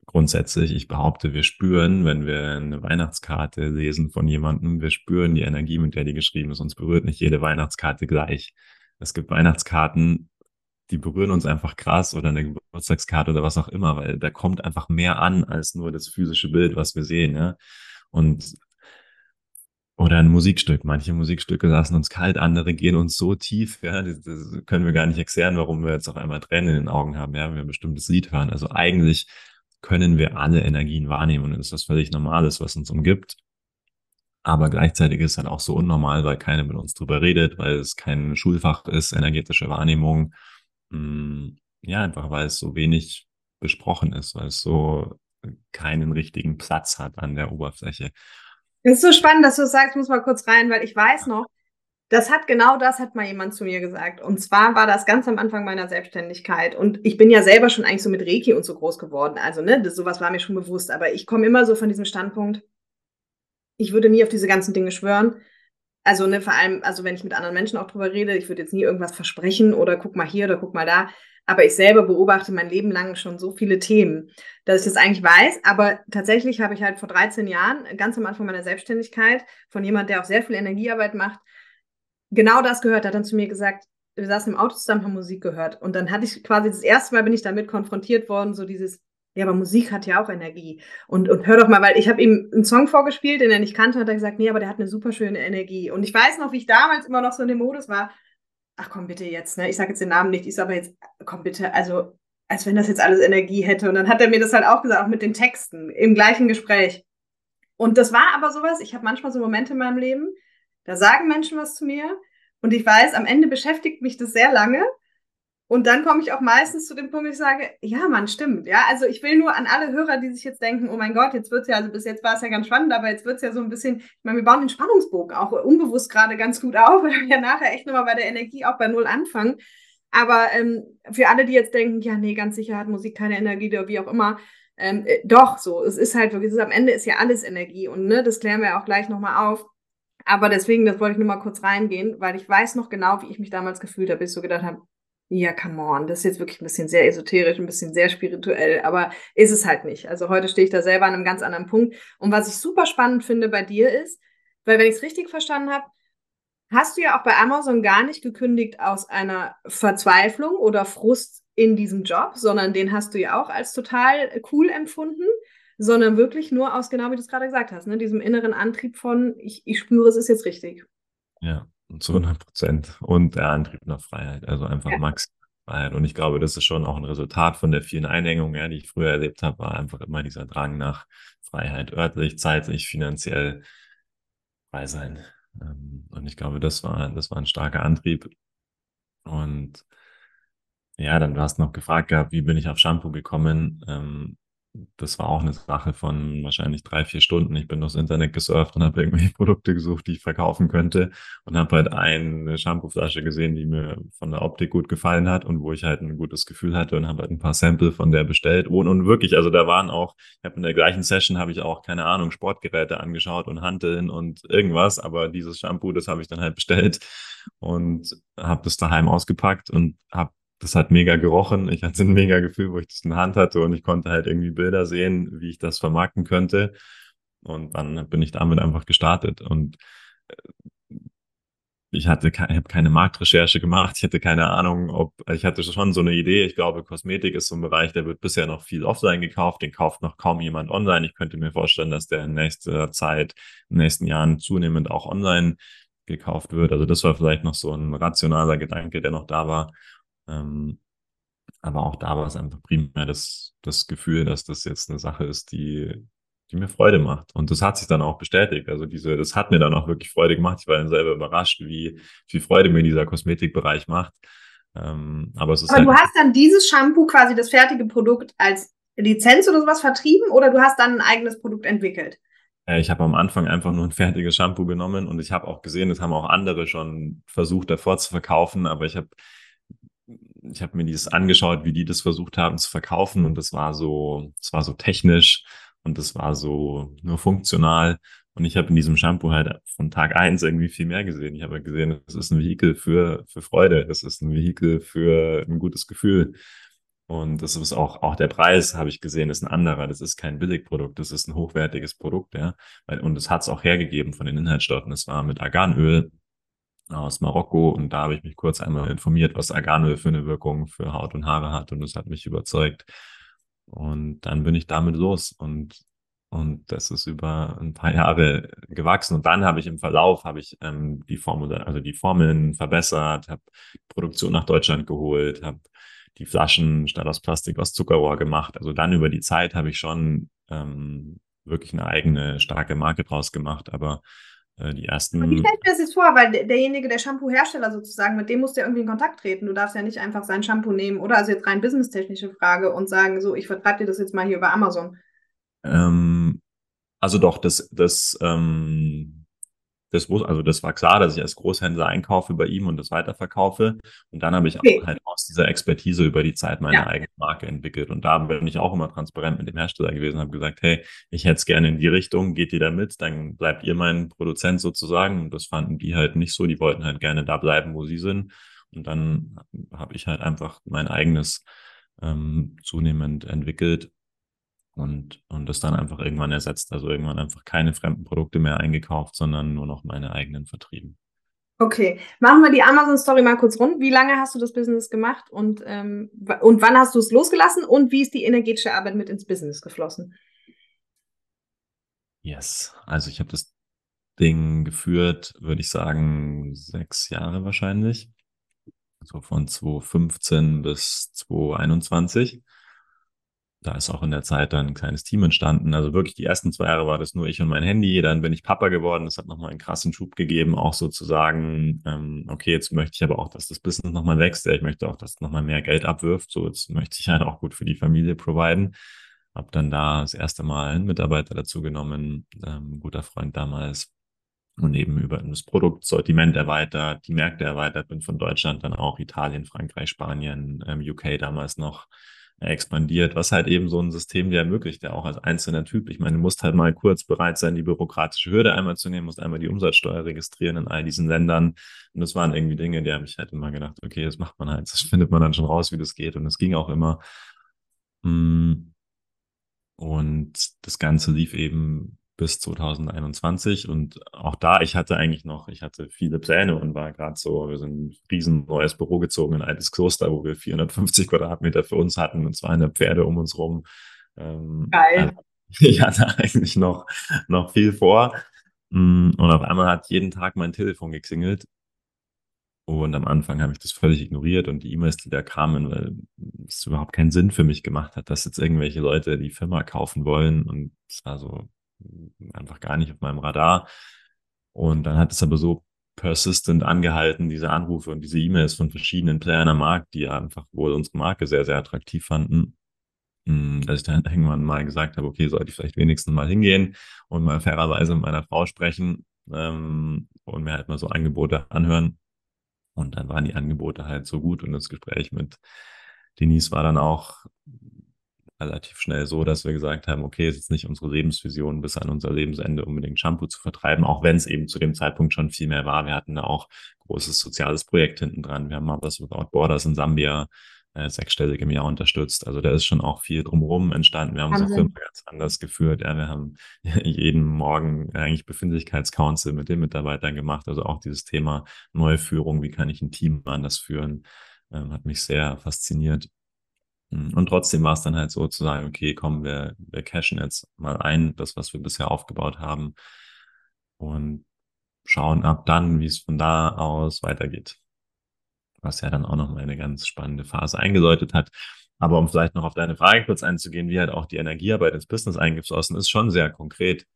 Grundsätzlich, ich behaupte, wir spüren, wenn wir eine Weihnachtskarte lesen von jemandem, wir spüren die Energie, mit der die geschrieben ist. Uns berührt nicht jede Weihnachtskarte gleich. Es gibt Weihnachtskarten, die berühren uns einfach krass oder eine Geburtstagskarte oder was auch immer, weil da kommt einfach mehr an als nur das physische Bild, was wir sehen. Ja? Und oder ein Musikstück. Manche Musikstücke lassen uns kalt, andere gehen uns so tief, ja, das, das können wir gar nicht erklären, warum wir jetzt auf einmal Tränen in den Augen haben, ja, wenn wir ein bestimmtes Lied hören. Also eigentlich können wir alle Energien wahrnehmen und das ist was völlig Normales, was uns umgibt. Aber gleichzeitig ist es halt auch so unnormal, weil keiner mit uns drüber redet, weil es kein Schulfach ist, energetische Wahrnehmung. Hm, ja, einfach weil es so wenig besprochen ist, weil es so keinen richtigen Platz hat an der Oberfläche. Es ist so spannend, dass du sagst, muss mal kurz rein, weil ich weiß noch, das hat genau das hat mal jemand zu mir gesagt. Und zwar war das ganz am Anfang meiner Selbstständigkeit. Und ich bin ja selber schon eigentlich so mit Reiki und so groß geworden. Also, ne, das, sowas war mir schon bewusst. Aber ich komme immer so von diesem Standpunkt, ich würde nie auf diese ganzen Dinge schwören. Also, ne, vor allem, also wenn ich mit anderen Menschen auch drüber rede, ich würde jetzt nie irgendwas versprechen oder guck mal hier oder guck mal da. Aber ich selber beobachte mein Leben lang schon so viele Themen, dass ich das eigentlich weiß. Aber tatsächlich habe ich halt vor 13 Jahren, ganz am Anfang meiner Selbstständigkeit, von jemand, der auch sehr viel Energiearbeit macht, genau das gehört. Er hat dann zu mir gesagt, wir saßen im Auto zusammen, haben Musik gehört. Und dann hatte ich quasi das erste Mal bin ich damit konfrontiert worden, so dieses, ja, aber Musik hat ja auch Energie. Und, und hör doch mal, weil ich habe ihm einen Song vorgespielt, den er nicht kannte, hat er gesagt, nee, aber der hat eine super schöne Energie. Und ich weiß noch, wie ich damals immer noch so in dem Modus war, ach komm bitte jetzt, ne? Ich sage jetzt den Namen nicht, ich sage aber jetzt, komm bitte, also als wenn das jetzt alles Energie hätte. Und dann hat er mir das halt auch gesagt, auch mit den Texten im gleichen Gespräch. Und das war aber sowas, ich habe manchmal so Momente in meinem Leben, da sagen Menschen was zu mir und ich weiß, am Ende beschäftigt mich das sehr lange und dann komme ich auch meistens zu dem Punkt, wo ich sage, ja, man, stimmt. Ja, also ich will nur an alle Hörer, die sich jetzt denken, oh mein Gott, jetzt wird's ja, also bis jetzt war es ja ganz spannend, aber jetzt wird's ja so ein bisschen, ich meine, wir bauen den Spannungsbogen auch unbewusst gerade ganz gut auf, [LAUGHS] weil wir ja nachher echt nochmal bei der Energie auch bei Null anfangen. Aber ähm, für alle, die jetzt denken, ja, nee, ganz sicher hat Musik keine Energie oder wie auch immer, ähm, äh, doch, so, es ist halt wirklich, ist, am Ende ist ja alles Energie und ne, das klären wir auch gleich nochmal auf. Aber deswegen, das wollte ich nur mal kurz reingehen, weil ich weiß noch genau, wie ich mich damals gefühlt habe, bis ich so gedacht habe, ja, come on, das ist jetzt wirklich ein bisschen sehr esoterisch, ein bisschen sehr spirituell, aber ist es halt nicht. Also heute stehe ich da selber an einem ganz anderen Punkt. Und was ich super spannend finde bei dir ist, weil wenn ich es richtig verstanden habe, hast du ja auch bei Amazon gar nicht gekündigt aus einer Verzweiflung oder Frust in diesem Job, sondern den hast du ja auch als total cool empfunden, sondern wirklich nur aus, genau wie du es gerade gesagt hast, ne, diesem inneren Antrieb von, ich, ich spüre, es ist jetzt richtig. Ja, zu 100 Prozent. Und der Antrieb nach Freiheit, also einfach ja. maximal Freiheit. Und ich glaube, das ist schon auch ein Resultat von der vielen Einengungen, ja, die ich früher erlebt habe, war einfach immer dieser Drang nach Freiheit, örtlich, zeitlich, finanziell frei sein. Ähm, und ich glaube, das war, das war ein starker Antrieb. Und ja, dann du hast noch gefragt gehabt, wie bin ich auf Shampoo gekommen? Ähm, das war auch eine Sache von wahrscheinlich drei, vier Stunden. Ich bin durchs Internet gesurft und habe irgendwelche [LAUGHS] Produkte gesucht, die ich verkaufen könnte und habe halt eine Shampooflasche gesehen, die mir von der Optik gut gefallen hat und wo ich halt ein gutes Gefühl hatte und habe halt ein paar Sample von der bestellt. Und, und wirklich, also da waren auch, ich habe in der gleichen Session habe ich auch, keine Ahnung, Sportgeräte angeschaut und Hanteln und irgendwas, aber dieses Shampoo, das habe ich dann halt bestellt und habe das daheim ausgepackt und habe das hat mega gerochen. Ich hatte ein mega Gefühl, wo ich das in der Hand hatte und ich konnte halt irgendwie Bilder sehen, wie ich das vermarkten könnte. Und dann bin ich damit einfach gestartet und äh, ich hatte ich habe keine Marktrecherche gemacht. Ich hatte keine Ahnung, ob ich hatte schon so eine Idee. Ich glaube, Kosmetik ist so ein Bereich, der wird bisher noch viel offline gekauft. Den kauft noch kaum jemand online. Ich könnte mir vorstellen, dass der in nächster Zeit, in den nächsten Jahren zunehmend auch online gekauft wird. Also das war vielleicht noch so ein rationaler Gedanke, der noch da war. Ähm, aber auch da war es einfach primär das, das Gefühl, dass das jetzt eine Sache ist, die, die mir Freude macht. Und das hat sich dann auch bestätigt. Also diese, das hat mir dann auch wirklich Freude gemacht. Ich war dann selber überrascht, wie viel Freude mir dieser Kosmetikbereich macht. Ähm, aber es ist aber halt du hast dann dieses Shampoo, quasi das fertige Produkt, als Lizenz oder sowas vertrieben oder du hast dann ein eigenes Produkt entwickelt? Äh, ich habe am Anfang einfach nur ein fertiges Shampoo genommen und ich habe auch gesehen, das haben auch andere schon versucht davor zu verkaufen, aber ich habe ich habe mir dieses angeschaut, wie die das versucht haben zu verkaufen und das war so, das war so technisch und das war so nur funktional. Und ich habe in diesem Shampoo halt von Tag eins irgendwie viel mehr gesehen. Ich habe gesehen, es ist ein Vehikel für, für Freude, es ist ein Vehikel für ein gutes Gefühl. Und das ist auch, auch der Preis, habe ich gesehen, ist ein anderer. Das ist kein Billigprodukt, das ist ein hochwertiges Produkt, ja. Und es hat es auch hergegeben von den Inhaltsstoffen. Es war mit Arganöl, aus Marokko und da habe ich mich kurz einmal informiert, was Arganöl für eine Wirkung für Haut und Haare hat und das hat mich überzeugt. Und dann bin ich damit los und und das ist über ein paar Jahre gewachsen. Und dann habe ich im Verlauf habe ich ähm, die Formel, also die Formeln verbessert, habe Produktion nach Deutschland geholt, habe die Flaschen statt aus Plastik aus Zuckerrohr gemacht. Also dann über die Zeit habe ich schon ähm, wirklich eine eigene starke Marke draus gemacht. Aber die ersten. Wie stellst du das jetzt vor? Weil derjenige, der Shampoo-Hersteller sozusagen, mit dem musst du ja irgendwie in Kontakt treten. Du darfst ja nicht einfach sein Shampoo nehmen oder also jetzt rein businesstechnische Frage und sagen, so, ich vertreibe dir das jetzt mal hier über Amazon. Ähm, also doch, das, das ähm, das, also das war klar, dass ich als Großhändler einkaufe bei ihm und das weiterverkaufe. Und dann habe ich okay. auch halt aus dieser Expertise über die Zeit meine ja. eigene Marke entwickelt. Und da bin ich auch immer transparent mit dem Hersteller gewesen, habe gesagt, hey, ich hätte es gerne in die Richtung, geht ihr da mit, dann bleibt ihr mein Produzent sozusagen. Und das fanden die halt nicht so, die wollten halt gerne da bleiben, wo sie sind. Und dann habe ich halt einfach mein eigenes ähm, zunehmend entwickelt und, und das dann einfach irgendwann ersetzt. Also irgendwann einfach keine fremden Produkte mehr eingekauft, sondern nur noch meine eigenen vertrieben. Okay, machen wir die Amazon-Story mal kurz rund. Wie lange hast du das Business gemacht und, ähm, und wann hast du es losgelassen und wie ist die energetische Arbeit mit ins Business geflossen? Yes, also ich habe das Ding geführt, würde ich sagen, sechs Jahre wahrscheinlich. So von 2015 bis 2021 da ist auch in der Zeit dann ein kleines Team entstanden. Also wirklich die ersten zwei Jahre war das nur ich und mein Handy. Dann bin ich Papa geworden. Das hat nochmal einen krassen Schub gegeben, auch sozusagen, ähm, okay, jetzt möchte ich aber auch, dass das Business nochmal wächst. Ich möchte auch, dass nochmal mehr Geld abwirft. So, jetzt möchte ich halt auch gut für die Familie providen. Hab dann da das erste Mal einen Mitarbeiter dazu genommen, ähm, guter Freund damals. Und eben über das Produktsortiment erweitert, die Märkte erweitert, bin von Deutschland dann auch Italien, Frankreich, Spanien, ähm, UK damals noch expandiert, was halt eben so ein System dir ermöglicht, der auch als einzelner Typ. Ich meine, du musst halt mal kurz bereit sein, die bürokratische Hürde einmal zu nehmen, musst einmal die Umsatzsteuer registrieren in all diesen Ländern. Und das waren irgendwie Dinge, die habe ich halt immer gedacht, okay, das macht man halt, das findet man dann schon raus, wie das geht. Und es ging auch immer. Mm. Und das Ganze lief eben bis 2021 und auch da, ich hatte eigentlich noch, ich hatte viele Pläne und war gerade so, wir sind ein riesen neues Büro gezogen, ein altes Kloster, wo wir 450 Quadratmeter für uns hatten und 200 Pferde um uns rum. Ähm, Geil. Also, [LAUGHS] ich hatte eigentlich noch, noch viel vor mm, und auf einmal hat jeden Tag mein Telefon geklingelt und am Anfang habe ich das völlig ignoriert und die E-Mails, die da kamen, weil es überhaupt keinen Sinn für mich gemacht hat, dass jetzt irgendwelche Leute die Firma kaufen wollen und es war so, einfach gar nicht auf meinem Radar. Und dann hat es aber so persistent angehalten, diese Anrufe und diese E-Mails von verschiedenen Playern am Markt, die einfach wohl unsere Marke sehr, sehr attraktiv fanden, hm, dass ich dann [LAUGHS] irgendwann mal gesagt habe, okay, sollte ich vielleicht wenigstens mal hingehen und mal fairerweise mit meiner Frau sprechen ähm, und mir halt mal so Angebote anhören. Und dann waren die Angebote halt so gut und das Gespräch mit Denise war dann auch relativ schnell so, dass wir gesagt haben, okay, es ist nicht unsere Lebensvision, bis an unser Lebensende unbedingt Shampoo zu vertreiben, auch wenn es eben zu dem Zeitpunkt schon viel mehr war. Wir hatten da auch großes soziales Projekt hinten dran. Wir haben mal was Without Borders in Sambia äh, sechsstellig im Jahr unterstützt. Also da ist schon auch viel drumherum entstanden. Wir haben unsere Firma ganz anders geführt. Ja, wir haben [LAUGHS] jeden Morgen eigentlich Befindlichkeitscouncil mit den Mitarbeitern gemacht. Also auch dieses Thema neue Führung, wie kann ich ein Team anders führen, ähm, hat mich sehr fasziniert. Hm, und trotzdem war es dann halt so zu sagen, okay, komm, wir, wir cashen jetzt mal ein, das, was wir bisher aufgebaut haben und schauen ab dann, wie es von da aus weitergeht was ja dann auch nochmal eine ganz spannende Phase eingeläutet hat. Aber um vielleicht noch auf deine Frage kurz einzugehen, wie halt auch die Energiearbeit ins Business eingeflossen ist, schon sehr konkret.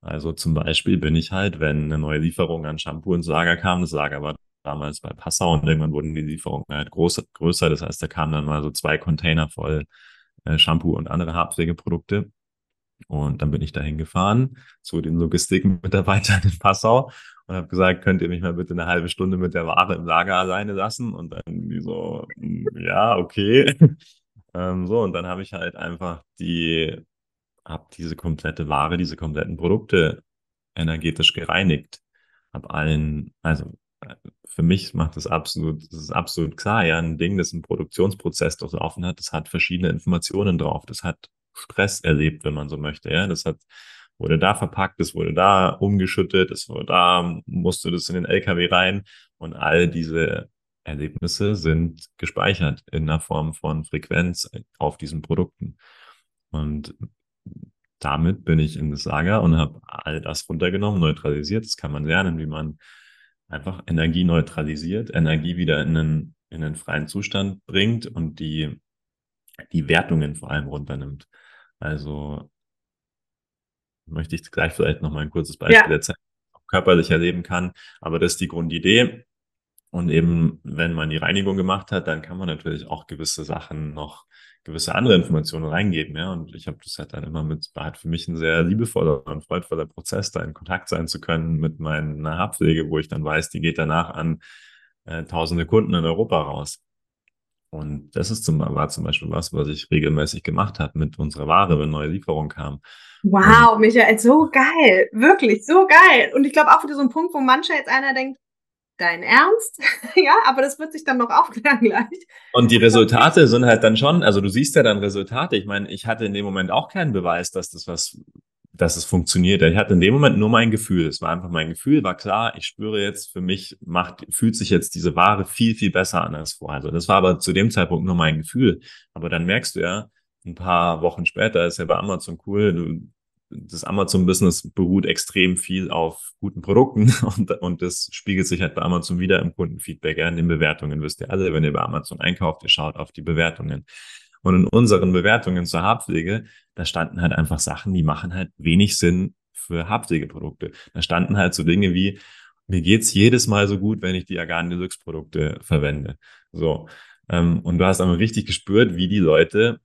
Also zum Beispiel bin ich halt, wenn eine neue Lieferung an Shampoo ins Lager kam, das Lager war damals bei Passau und irgendwann wurden die Lieferungen halt groß, größer. Das heißt, da kamen dann mal so zwei Container voll äh, Shampoo und andere Haarpflegeprodukte. Und dann bin ich dahin gefahren zu den Logistikmitarbeitern [LAUGHS] in Passau und habe gesagt, könnt ihr mich mal bitte eine halbe Stunde mit der Ware im Lager alleine lassen? Und dann die so, hm, ja, okay. [LAUGHS] ähm, so, und dann habe ich halt einfach die, habe diese komplette Ware, diese kompletten Produkte energetisch gereinigt. Hab allen, also für mich macht das absolut, das ist absolut klar, ja, ein Ding, das einen Produktionsprozess durchlaufen hat, das hat verschiedene Informationen drauf, das hat Stress erlebt, wenn man so möchte, ja, das hat wurde da verpackt, es wurde da umgeschüttet, es wurde da, musste das in den LKW rein und all diese Erlebnisse sind gespeichert in der Form von Frequenz auf diesen Produkten. Und damit bin ich in das Lager und habe all das runtergenommen, neutralisiert. Das kann man lernen, wie man einfach Energie neutralisiert, Energie wieder in einen, in einen freien Zustand bringt und die, die Wertungen vor allem runternimmt. Also möchte ich gleich vielleicht noch mal ein kurzes Beispiel ja. erzählen, körperlich erleben kann. Aber das ist die Grundidee. Und eben, wenn man die Reinigung gemacht hat, dann kann man natürlich auch gewisse Sachen noch, gewisse andere Informationen reingeben. Ja, und ich habe das halt dann immer mit, war halt für mich ein sehr liebevoller und freudvoller Prozess, da in Kontakt sein zu können mit meiner Haarpflege, wo ich dann weiß, die geht danach an äh, tausende Kunden in Europa raus. Und das ist zum, war zum Beispiel was, was ich regelmäßig gemacht habe mit unserer Ware, wenn neue Lieferung kam. Wow, Michael, so geil. Wirklich, so geil. Und ich glaube auch wieder so ein Punkt, wo mancher jetzt einer denkt, dein Ernst? [LAUGHS] ja, aber das wird sich dann noch aufklären gleich. Und die Resultate sind halt dann schon, also du siehst ja dann Resultate. Ich meine, ich hatte in dem Moment auch keinen Beweis, dass das was, dass es funktioniert. Ich hatte in dem Moment nur mein Gefühl. Es war einfach mein Gefühl, war klar, ich spüre jetzt, für mich macht, fühlt sich jetzt diese Ware viel, viel besser an als vorher. Also das war aber zu dem Zeitpunkt nur mein Gefühl. Aber dann merkst du ja, ein paar Wochen später ist ja bei Amazon cool. Du, das Amazon-Business beruht extrem viel auf guten Produkten [LAUGHS] und, und das spiegelt sich halt bei Amazon wieder im Kundenfeedback, ja, in den Bewertungen. Wisst ihr alle, wenn ihr bei Amazon einkauft, ihr schaut auf die Bewertungen. Und in unseren Bewertungen zur Haarpflege, da standen halt einfach Sachen, die machen halt wenig Sinn für Haarpflegeprodukte. Da standen halt so Dinge wie, mir geht's jedes Mal so gut, wenn ich die Agan Deluxe Produkte verwende. So. Ähm, und du hast aber richtig gespürt, wie die Leute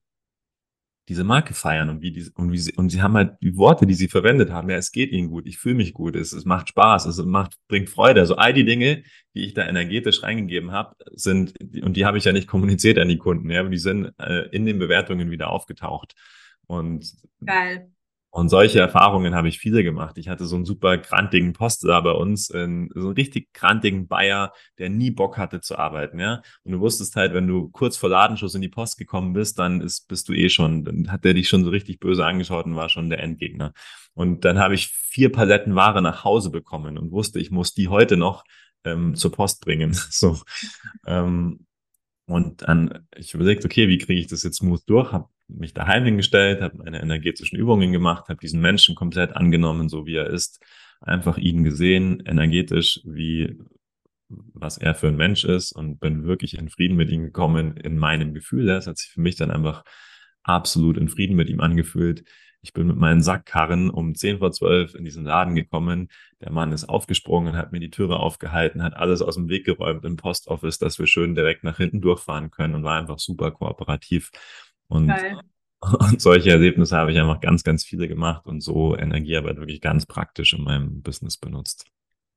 diese Marke feiern und wie die, und wie sie, und sie haben halt die Worte, die sie verwendet haben. Ja, es geht ihnen gut, ich fühle mich gut, es, es macht Spaß, es macht, bringt Freude. Also all die Dinge, die ich da energetisch reingegeben habe, sind, und die habe ich ja nicht kommuniziert an die Kunden, ja, aber die sind äh, in den Bewertungen wieder aufgetaucht. Und Geil. Und solche Erfahrungen habe ich viele gemacht. Ich hatte so einen super krantigen Poster bei uns, so einen richtig krantigen Bayer, der nie Bock hatte zu arbeiten, ja. Und du wusstest halt, wenn du kurz vor Ladenschuss in die Post gekommen bist, dann ist, bist du eh schon, dann hat der dich schon so richtig böse angeschaut und war schon der Endgegner. Und dann habe ich vier Paletten Ware nach Hause bekommen und wusste, ich muss die heute noch ähm, zur Post bringen. [LAUGHS] so. Ähm, und dann, ich überlegt, okay, wie kriege ich das jetzt smooth durch? Habe mich daheim hingestellt, habe meine energetischen Übungen gemacht, habe diesen Menschen komplett angenommen, so wie er ist, einfach ihn gesehen, energetisch, wie was er für ein Mensch ist und bin wirklich in Frieden mit ihm gekommen in meinem Gefühl. Es hat sich für mich dann einfach absolut in Frieden mit ihm angefühlt. Ich bin mit meinen Sackkarren um 10 vor 12 in diesen Laden gekommen. Der Mann ist aufgesprungen, hat mir die Türe aufgehalten, hat alles aus dem Weg geräumt im Postoffice, dass wir schön direkt nach hinten durchfahren können und war einfach super kooperativ. Und. [LAUGHS] Und solche Erlebnisse habe ich einfach ganz, ganz viele gemacht und so Energiearbeit wirklich ganz praktisch in meinem Business benutzt.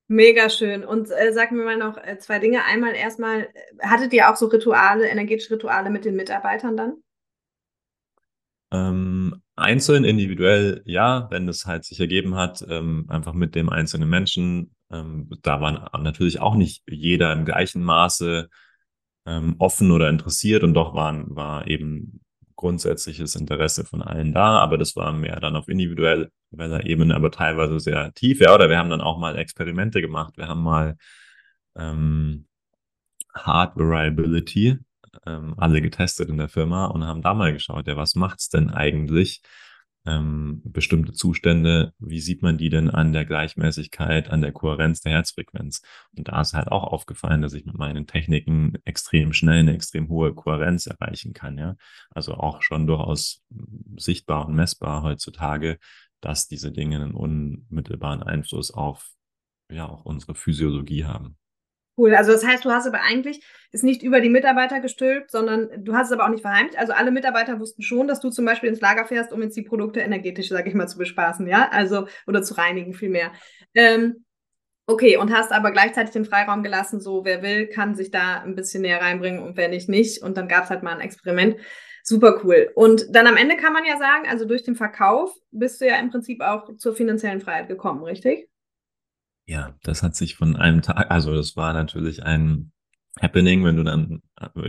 Mega schön. Und äh, sag mir mal noch äh, zwei Dinge. Einmal erstmal, äh, hattet ihr auch so Rituale, energetische Rituale mit den Mitarbeitern dann? Ähm, einzeln, individuell, ja, wenn es halt sich ergeben hat, ähm, einfach mit dem einzelnen Menschen. Ähm, da war natürlich auch nicht jeder im gleichen Maße ähm, offen oder interessiert und doch waren, war eben grundsätzliches Interesse von allen da, aber das war mehr dann auf individueller Ebene, aber teilweise sehr tief. Ja, oder wir haben dann auch mal Experimente gemacht. Wir haben mal ähm, Hard Variability ähm, alle getestet in der Firma und haben da mal geschaut, ja, was macht's denn eigentlich? Ähm, bestimmte Zustände, wie sieht man die denn an der Gleichmäßigkeit, an der Kohärenz der Herzfrequenz? Und da ist halt auch aufgefallen, dass ich mit meinen Techniken extrem schnell eine extrem hohe Kohärenz erreichen kann, ja. Also auch schon durchaus sichtbar und messbar heutzutage, dass diese Dinge einen unmittelbaren Einfluss auf ja auch unsere Physiologie haben. Cool. Also das heißt, du hast aber eigentlich es nicht über die Mitarbeiter gestülpt, sondern du hast es aber auch nicht verheimlicht. Also alle Mitarbeiter wussten schon, dass du zum Beispiel ins Lager fährst, um jetzt die Produkte energetisch, sage ich mal, zu bespaßen, ja, also oder zu reinigen vielmehr. Ähm, okay, und hast aber gleichzeitig den Freiraum gelassen, so wer will, kann sich da ein bisschen näher reinbringen und wer nicht, nicht. Und dann gab es halt mal ein Experiment. Super cool. Und dann am Ende kann man ja sagen, also durch den Verkauf bist du ja im Prinzip auch zur finanziellen Freiheit gekommen, richtig? Ja, das hat sich von einem Tag, also das war natürlich ein Happening, wenn du dann,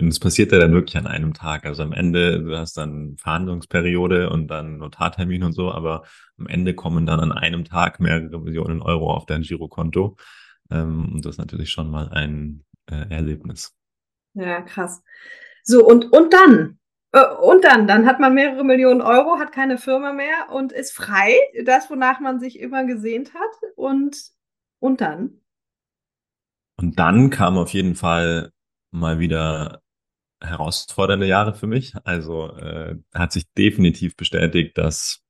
es passiert ja dann wirklich an einem Tag. Also am Ende, du hast dann Verhandlungsperiode und dann Notartermin und so, aber am Ende kommen dann an einem Tag mehrere Millionen Euro auf dein Girokonto. Ähm, und das ist natürlich schon mal ein äh, Erlebnis. Ja, krass. So, und, und dann? Äh, und dann, dann hat man mehrere Millionen Euro, hat keine Firma mehr und ist frei, das, wonach man sich immer gesehnt hat. Und und dann? Und dann kam auf jeden Fall mal wieder herausfordernde Jahre für mich. Also äh, hat sich definitiv bestätigt, dass,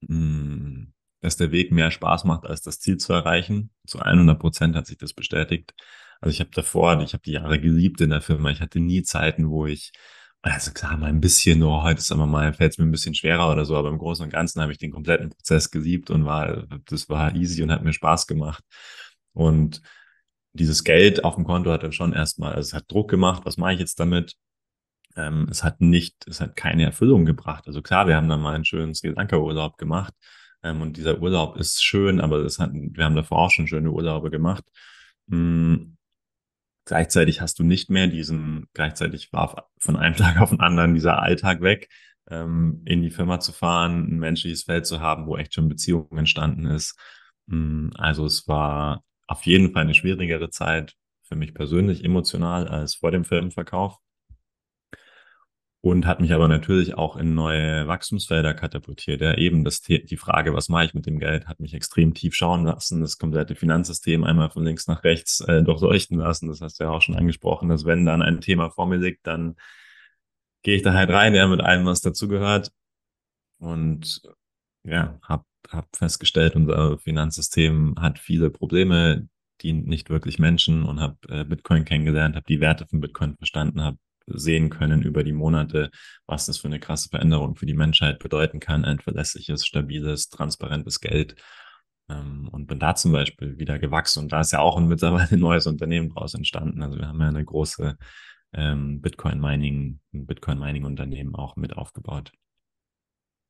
mh, hm, dass der Weg mehr Spaß macht, als das Ziel zu erreichen. Zu 100 Prozent hat sich das bestätigt. Also ich habe davor, ich habe die Jahre geliebt in der Firma. Ich hatte nie Zeiten, wo ich also klar, mal ein bisschen, oh, heute ist aber mal, fällt es mir ein bisschen schwerer oder so, aber im Großen und Ganzen habe ich den kompletten Prozess geliebt und war, das war easy und hat mir Spaß gemacht. Und dieses Geld auf dem Konto hat dann schon erstmal, also es hat Druck gemacht, was mache ich jetzt damit? Ähm, es hat nicht, es hat keine Erfüllung gebracht. Also klar, wir haben dann mal einen schönen Sri Lanka-Urlaub gemacht ähm, und dieser Urlaub ist schön, aber das hat, wir haben davor auch schon schöne Urlaube gemacht. Mm, Gleichzeitig hast du nicht mehr diesen, gleichzeitig war von einem [LAUGHS] Tag auf den anderen dieser Alltag weg, ähm, in die Firma zu fahren, ein menschliches Feld zu haben, wo echt schon Beziehung entstanden ist. Mm, also es war auf jeden Fall eine schwierigere Zeit für mich persönlich emotional als vor dem Firmenverkauf und hat mich aber natürlich auch in neue Wachstumsfelder katapultiert. Ja, eben das, die Frage, was mache ich mit dem Geld, hat mich extrem tief schauen lassen, das komplette Finanzsystem einmal von links nach rechts äh, durchleuchten lassen. Das hast du ja auch schon angesprochen, dass wenn dann ein Thema vor mir liegt, dann gehe ich da halt rein, ja, mit allem, was dazugehört. Und ja, habe hab festgestellt, unser Finanzsystem hat viele Probleme, dient nicht wirklich Menschen und habe äh, Bitcoin kennengelernt, habe die Werte von Bitcoin verstanden, habe sehen können über die Monate, was das für eine krasse Veränderung für die Menschheit bedeuten kann, ein verlässliches, stabiles, transparentes Geld. Ähm, und bin da zum Beispiel wieder gewachsen. Und da ist ja auch ein [LAUGHS] mittlerweile neues Unternehmen daraus entstanden. Also wir haben ja eine große ähm, Bitcoin-Mining, Bitcoin-Mining-Unternehmen auch mit aufgebaut.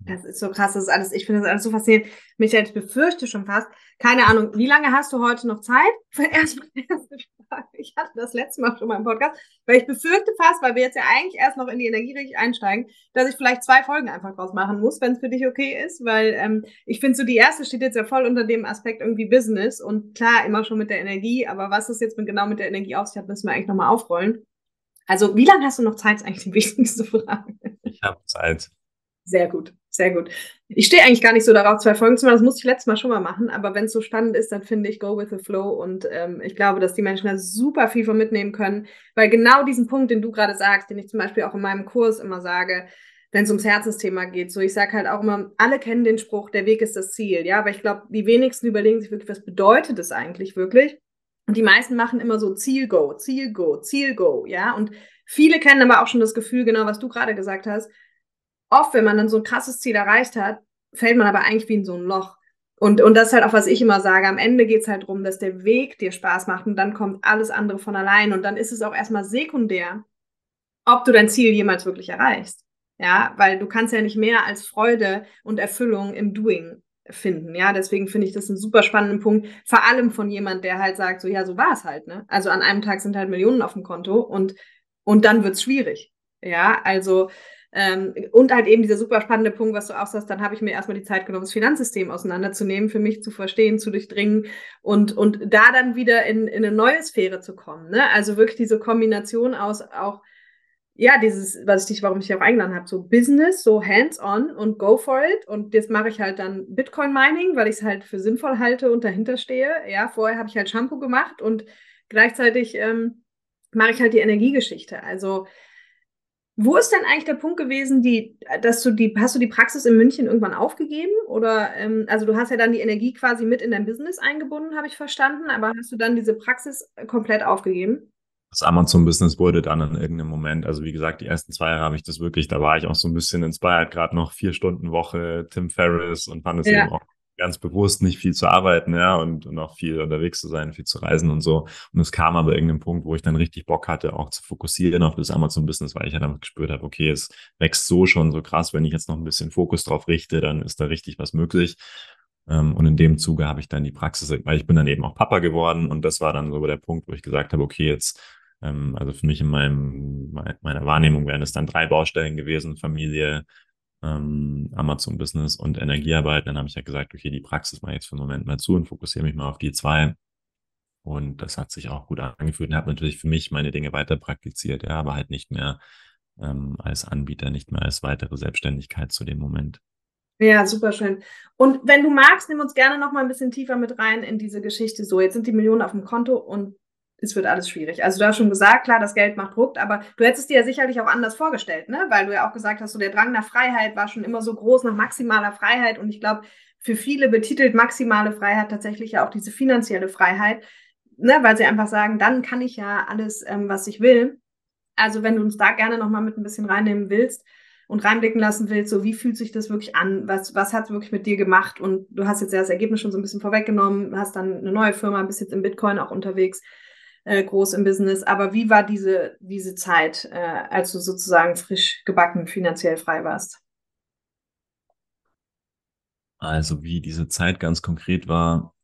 Das ist so krass, das ist alles, ich finde das alles so faszinierend. Michael, ich befürchte schon fast, keine Ahnung, wie lange hast du heute noch Zeit? [LAUGHS] Erstmal erste Frage. Ich hatte das letzte Mal schon mal im Podcast, weil ich befürchte fast, weil wir jetzt ja eigentlich erst noch in die Energie richtig einsteigen, dass ich vielleicht zwei Folgen einfach draus machen muss, wenn es für dich okay ist, weil ähm, ich finde so, die erste steht jetzt ja voll unter dem Aspekt irgendwie Business und klar, immer schon mit der Energie, aber was es jetzt mit, genau mit der Energie auf sich hat, müssen wir eigentlich nochmal aufrollen. Also, wie lange hast du noch Zeit, ist eigentlich die [LAUGHS] wichtigste Frage. Ich habe Zeit. Sehr gut, sehr gut. Ich stehe eigentlich gar nicht so darauf, zwei Folgen zu machen. Das musste ich letztes Mal schon mal machen. Aber wenn es so spannend ist, dann finde ich Go with the Flow. Und ähm, ich glaube, dass die Menschen da super viel von mitnehmen können. Weil genau diesen Punkt, den du gerade sagst, den ich zum Beispiel auch in meinem Kurs immer sage, wenn es ums Herzensthema geht. So, ich sage halt auch immer, alle kennen den Spruch, der Weg ist das Ziel. Ja, aber ich glaube, die wenigsten überlegen sich wirklich, was bedeutet es eigentlich wirklich? Und die meisten machen immer so Ziel-Go, Ziel-Go, Ziel-Go. Ja, und viele kennen aber auch schon das Gefühl, genau was du gerade gesagt hast oft, wenn man dann so ein krasses Ziel erreicht hat, fällt man aber eigentlich wie in so ein Loch. Und, und das ist halt auch, was ich immer sage. Am Ende geht es halt darum, dass der Weg dir Spaß macht und dann kommt alles andere von allein. Und dann ist es auch erstmal sekundär, ob du dein Ziel jemals wirklich erreichst. Ja, weil du kannst ja nicht mehr als Freude und Erfüllung im Doing finden. Ja, deswegen finde ich das einen super spannenden Punkt. Vor allem von jemand, der halt sagt, so, ja, so war es halt, ne? Also an einem Tag sind halt Millionen auf dem Konto und, und dann wird's schwierig. Ja, also, ähm, und halt eben dieser super spannende Punkt, was du auch sagst, dann habe ich mir erstmal die Zeit genommen, das Finanzsystem auseinanderzunehmen, für mich zu verstehen, zu durchdringen und, und da dann wieder in, in eine neue Sphäre zu kommen. Ne? Also wirklich diese Kombination aus auch ja, dieses, was ich dich, warum ich dich auch eingeladen habe, so Business, so hands-on und go for it. Und jetzt mache ich halt dann Bitcoin-Mining, weil ich es halt für sinnvoll halte und dahinter stehe. Ja, vorher habe ich halt Shampoo gemacht und gleichzeitig ähm, mache ich halt die Energiegeschichte. Also, wo ist denn eigentlich der Punkt gewesen, die, dass du die, hast du die Praxis in München irgendwann aufgegeben? Oder ähm, also du hast ja dann die Energie quasi mit in dein Business eingebunden, habe ich verstanden, aber hast du dann diese Praxis komplett aufgegeben? das Amazon-Business wurde dann in irgendeinem Moment, also wie gesagt, die ersten zwei Jahre habe ich das wirklich, da war ich auch so ein bisschen inspired, gerade noch vier Stunden Woche, Tim Ferriss und fand es ja. eben auch ganz bewusst nicht viel zu arbeiten, ja, und, und auch viel unterwegs zu sein, viel zu reisen und so. Und es kam aber irgendein Punkt, wo ich dann richtig Bock hatte, auch zu fokussieren auf das Amazon-Business, weil ich ja dann gespürt habe, okay, es wächst so schon so krass, wenn ich jetzt noch ein bisschen Fokus drauf richte, dann ist da richtig was möglich. Ähm, und in dem Zuge habe ich dann die Praxis, weil ich bin dann eben auch Papa geworden und das war dann so der Punkt, wo ich gesagt habe, okay, jetzt ähm, also für mich in meinem, meiner Wahrnehmung wären es dann drei Baustellen gewesen, Familie, ähm, Amazon Business und Energiearbeit. Dann habe ich ja gesagt, okay, die Praxis mache ich jetzt für einen Moment mal zu und fokussiere mich mal auf die zwei. Und das hat sich auch gut angefühlt und habe natürlich für mich meine Dinge weiter praktiziert, ja, aber halt nicht mehr ähm, als Anbieter, nicht mehr als weitere Selbstständigkeit zu dem Moment. Ja, super schön. Und wenn du magst, nimm uns gerne noch mal ein bisschen tiefer mit rein in diese Geschichte. So, jetzt sind die Millionen auf dem Konto und es wird alles schwierig. Also du hast schon gesagt, klar, das Geld macht Druck, aber du hättest dir ja sicherlich auch anders vorgestellt, ne? Weil du ja auch gesagt hast, so der Drang nach Freiheit war schon immer so groß, nach maximaler Freiheit. Und ich glaube, für viele betitelt maximale Freiheit tatsächlich ja auch diese finanzielle Freiheit, ne? Weil sie einfach sagen, dann kann ich ja alles, ähm, was ich will. Also wenn du uns da gerne nochmal mit ein bisschen reinnehmen willst, und reinblicken lassen willst, so wie fühlt sich das wirklich an? Was, was hat es wirklich mit dir gemacht? Und du hast jetzt ja das Ergebnis schon so ein bisschen vorweggenommen, hast dann eine neue Firma, bist jetzt im Bitcoin auch unterwegs äh, groß im Business. Aber wie war diese, diese Zeit, äh, als du sozusagen frisch gebacken finanziell frei warst? Also wie diese Zeit ganz konkret war,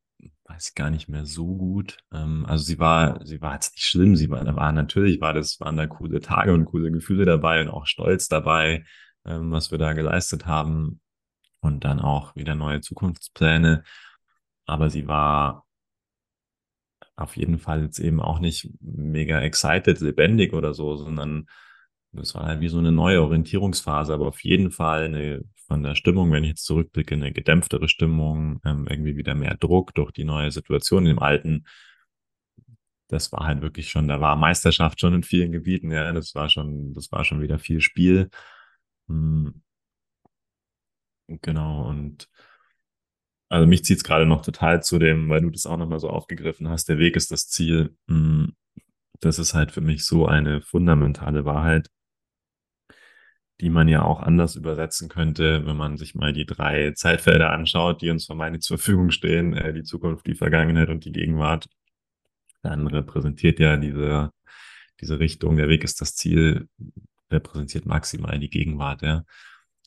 weiß ich gar nicht mehr so gut. Ähm, also sie war, sie war jetzt nicht schlimm. Sie war, da war natürlich, war das, waren da coole Tage und coole Gefühle dabei und auch Stolz dabei, ähm, was wir da geleistet haben und dann auch wieder neue Zukunftspläne. Aber sie war auf jeden Fall jetzt eben auch nicht mega excited, lebendig oder so, sondern das war halt wie so eine neue Orientierungsphase, aber auf jeden Fall eine, von der Stimmung, wenn ich jetzt zurückblicke, eine gedämpftere Stimmung, ähm, irgendwie wieder mehr Druck durch die neue Situation im Alten. Das war halt wirklich schon, da war Meisterschaft schon in vielen Gebieten, ja, das war schon, das war schon wieder viel Spiel. Hm. Genau, und also mich zieht es gerade noch total zu dem, weil du das auch nochmal so aufgegriffen hast, der Weg ist das Ziel. Hm, das ist halt für mich so eine fundamentale Wahrheit, die man ja auch anders übersetzen könnte, wenn man sich mal die drei Zeitfelder anschaut, die uns vermeintlich [LAUGHS] zur Verfügung stehen, äh, die Zukunft, die Vergangenheit und die Gegenwart. Dann repräsentiert ja diese, diese Richtung, der Weg ist das Ziel, repräsentiert maximal die Gegenwart, ja.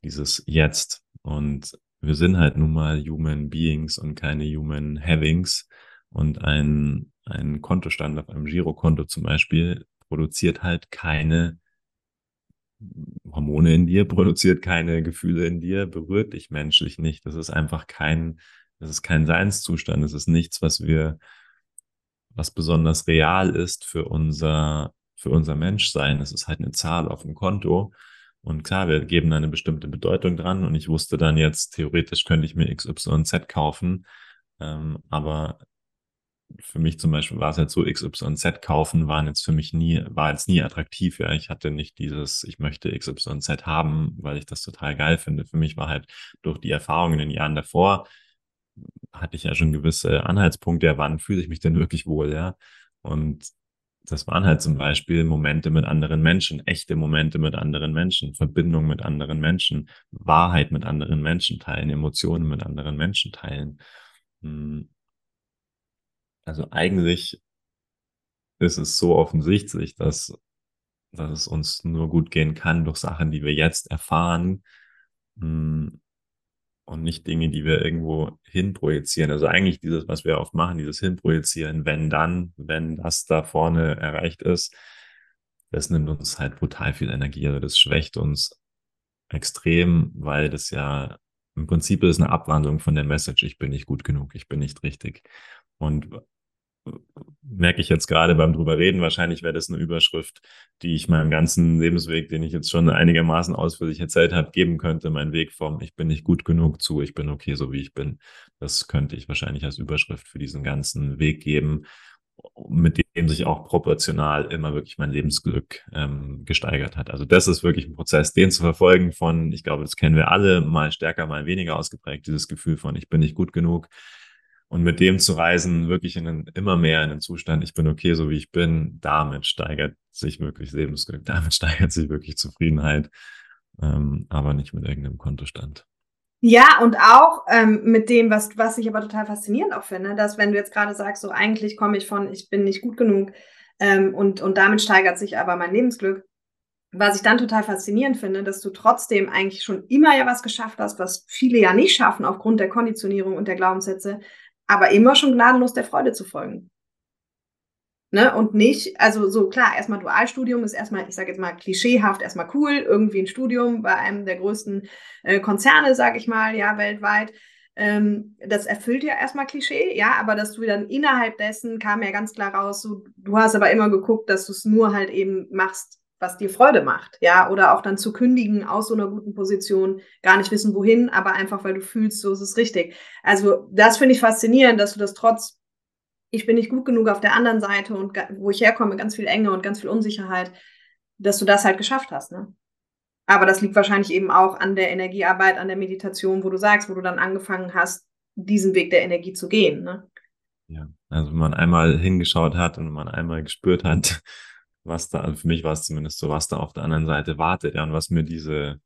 Dieses Jetzt. Und wir sind halt nun mal Human Beings und keine Human Havings. Und ein, ein Kontostand auf einem Girokonto zum Beispiel produziert halt keine Hormone in dir, [LAUGHS] produziert keine Gefühle in dir, berührt dich menschlich nicht. Das ist einfach kein, das ist kein Seinszustand. Das ist nichts, was wir, was besonders real ist für unser, für unser Menschsein. Es ist halt eine Zahl auf dem Konto. Und klar, wir geben da eine bestimmte Bedeutung dran und ich wusste dann jetzt, theoretisch könnte ich mir XYZ kaufen, ähm, aber für mich zum Beispiel war es halt so, XYZ kaufen waren jetzt für mich nie, war jetzt nie attraktiv. Ja, ich hatte nicht dieses, ich möchte XYZ haben, weil ich das total geil finde. Für mich war halt durch die Erfahrungen in den Jahren davor, hatte ich ja schon gewisse Anhaltspunkte, ja, wann fühle ich mich denn wirklich wohl, ja. Und das waren halt zum Beispiel Momente mit anderen Menschen, echte Momente mit anderen Menschen, Verbindung mit anderen Menschen, Wahrheit mit anderen Menschen teilen, Emotionen mit anderen Menschen teilen. Hm. Also eigentlich ist es so offensichtlich, dass, dass es uns nur gut gehen kann durch Sachen, die wir jetzt erfahren hm. Und nicht Dinge, die wir irgendwo hinprojizieren. Also eigentlich dieses, was wir oft machen, dieses Hinprojizieren, wenn dann, wenn das da vorne erreicht ist, das nimmt uns halt brutal viel Energie. Also das schwächt uns extrem, weil das ja im Prinzip ist eine Abwandlung von der Message, ich bin nicht gut genug, ich bin nicht richtig. Und merke ich jetzt gerade beim drüber reden, wahrscheinlich wäre das eine Überschrift, die ich meinem ganzen Lebensweg, den ich jetzt schon einigermaßen ausführlich erzählt habe, geben könnte. Mein Weg vom Ich bin nicht gut genug zu Ich bin okay, so wie ich bin. Das könnte ich wahrscheinlich als Überschrift für diesen ganzen Weg geben, mit dem sich auch proportional immer wirklich mein Lebensglück ähm, gesteigert hat. Also das ist wirklich ein Prozess, den zu verfolgen von, ich glaube, das kennen wir alle, mal stärker, mal weniger ausgeprägt, dieses Gefühl von Ich bin nicht gut genug und mit dem zu reisen, wirklich in einen, immer mehr in den Zustand, ich bin okay, so wie ich bin, damit steigert sich wirklich Lebensglück, [LAUGHS] damit steigert sich wirklich Zufriedenheit, ähm, aber nicht mit irgendeinem Kontostand. Ja, und auch ähm, mit dem, was, was ich aber total faszinierend auch finde, dass wenn du jetzt gerade sagst, so eigentlich komme ich von, ich bin nicht gut genug ähm, und, und damit steigert sich aber mein Lebensglück. Was ich dann total faszinierend finde, dass du trotzdem eigentlich schon immer ja was geschafft hast, was viele ja nicht schaffen aufgrund der Konditionierung und der Glaubenssätze, aber immer schon gnadenlos der Freude zu folgen. Ne? Und nicht, also so klar, erstmal Dualstudium ist erstmal, ich sage jetzt mal klischeehaft, erstmal cool, irgendwie ein Studium bei einem der größten äh, Konzerne, sage ich mal, ja, weltweit. Ähm, das erfüllt ja erstmal Klischee, ja, aber dass du dann innerhalb dessen kam ja ganz klar raus, so, du hast aber immer geguckt, dass du es nur halt eben machst, was dir Freude macht, ja, oder auch dann zu kündigen aus so einer guten Position, gar nicht wissen wohin, aber einfach weil du fühlst, so ist es richtig. Also das finde ich faszinierend, dass du das trotz, ich bin nicht gut genug auf der anderen Seite und wo ich herkomme, ganz viel Enge und ganz viel Unsicherheit, dass du das halt geschafft hast, ne? Aber das liegt wahrscheinlich eben auch an der Energiearbeit, an der Meditation, wo du sagst, wo du dann angefangen hast, diesen Weg der Energie zu gehen, ne? Ja, also wenn man einmal hingeschaut hat und man einmal gespürt hat, was da, für mich war es zumindest so, was da auf der anderen Seite wartet, ja, und was mir diese,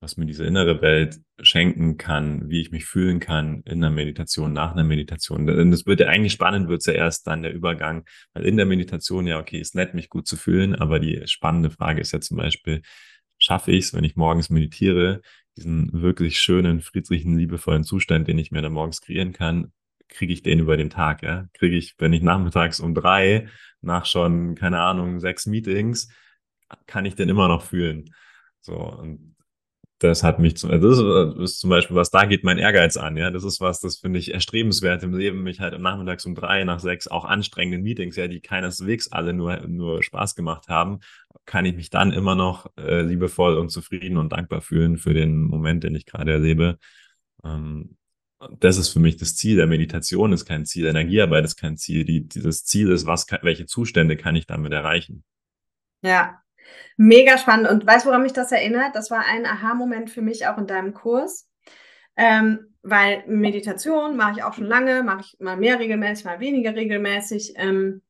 was mir diese innere Welt schenken kann, wie ich mich fühlen kann in der Meditation, nach einer Meditation. Denn das wird ja eigentlich spannend, wird ja erst dann der Übergang, weil in der Meditation ja, okay, ist nett, mich gut zu fühlen, aber die spannende Frage ist ja zum Beispiel, schaffe ich es, wenn ich morgens meditiere, diesen wirklich schönen, friedlichen, liebevollen Zustand, den ich mir dann morgens kreieren kann, kriege ich den über den Tag, ja? Kriege ich, wenn ich nachmittags um drei nach schon, keine Ahnung, sechs Meetings, kann ich den immer noch fühlen. So, und das hat mich, zum, also das ist zum Beispiel, was da geht mein Ehrgeiz an, ja. Das ist was, das finde ich erstrebenswert im Leben, mich halt nachmittags um drei, nach sechs, auch anstrengenden Meetings, ja, die keineswegs alle nur, nur Spaß gemacht haben, kann ich mich dann immer noch äh, liebevoll und zufrieden und dankbar fühlen für den Moment, den ich gerade erlebe. Ähm, das ist für mich das Ziel der Meditation, ist kein Ziel, Energiearbeit ist kein Ziel. Die, dieses Ziel ist, was, welche Zustände kann ich damit erreichen? Ja, mega spannend. Und weißt du, woran mich das erinnert? Das war ein Aha-Moment für mich auch in deinem Kurs. Ähm, weil Meditation mache ich auch schon lange, mache ich mal mehr regelmäßig, mal weniger regelmäßig. Ähm,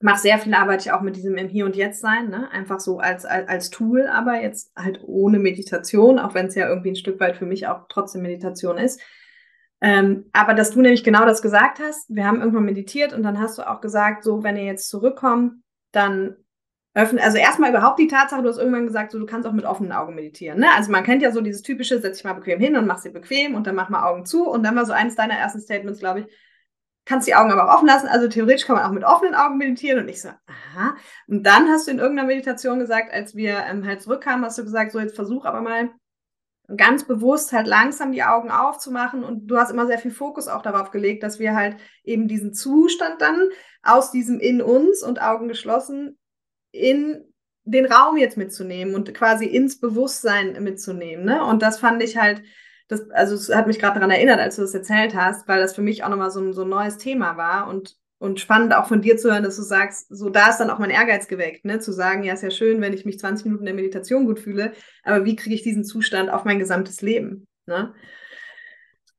mache sehr viel Arbeit auch mit diesem im Hier und Jetzt sein, ne? einfach so als, als, als Tool, aber jetzt halt ohne Meditation, auch wenn es ja irgendwie ein Stück weit für mich auch trotzdem Meditation ist. Ähm, aber dass du nämlich genau das gesagt hast, wir haben irgendwann meditiert und dann hast du auch gesagt, so, wenn ihr jetzt zurückkommt, dann öffnen, also erstmal überhaupt die Tatsache, du hast irgendwann gesagt, so, du kannst auch mit offenen Augen meditieren. Ne? Also man kennt ja so dieses typische, setz dich mal bequem hin und mach sie bequem und dann mach mal Augen zu. Und dann war so eines deiner ersten Statements, glaube ich, kannst die Augen aber auch offen lassen. Also theoretisch kann man auch mit offenen Augen meditieren. Und ich so, aha. Und dann hast du in irgendeiner Meditation gesagt, als wir ähm, halt zurückkamen, hast du gesagt, so jetzt versuch aber mal ganz bewusst halt langsam die Augen aufzumachen und du hast immer sehr viel Fokus auch darauf gelegt, dass wir halt eben diesen Zustand dann aus diesem in uns und Augen geschlossen in den Raum jetzt mitzunehmen und quasi ins Bewusstsein mitzunehmen. Ne? Und das fand ich halt, das, also es hat mich gerade daran erinnert, als du das erzählt hast, weil das für mich auch nochmal so ein, so ein neues Thema war und und spannend auch von dir zu hören, dass du sagst, so da ist dann auch mein Ehrgeiz geweckt, ne? zu sagen, ja, ist ja schön, wenn ich mich 20 Minuten der Meditation gut fühle, aber wie kriege ich diesen Zustand auf mein gesamtes Leben? Ne?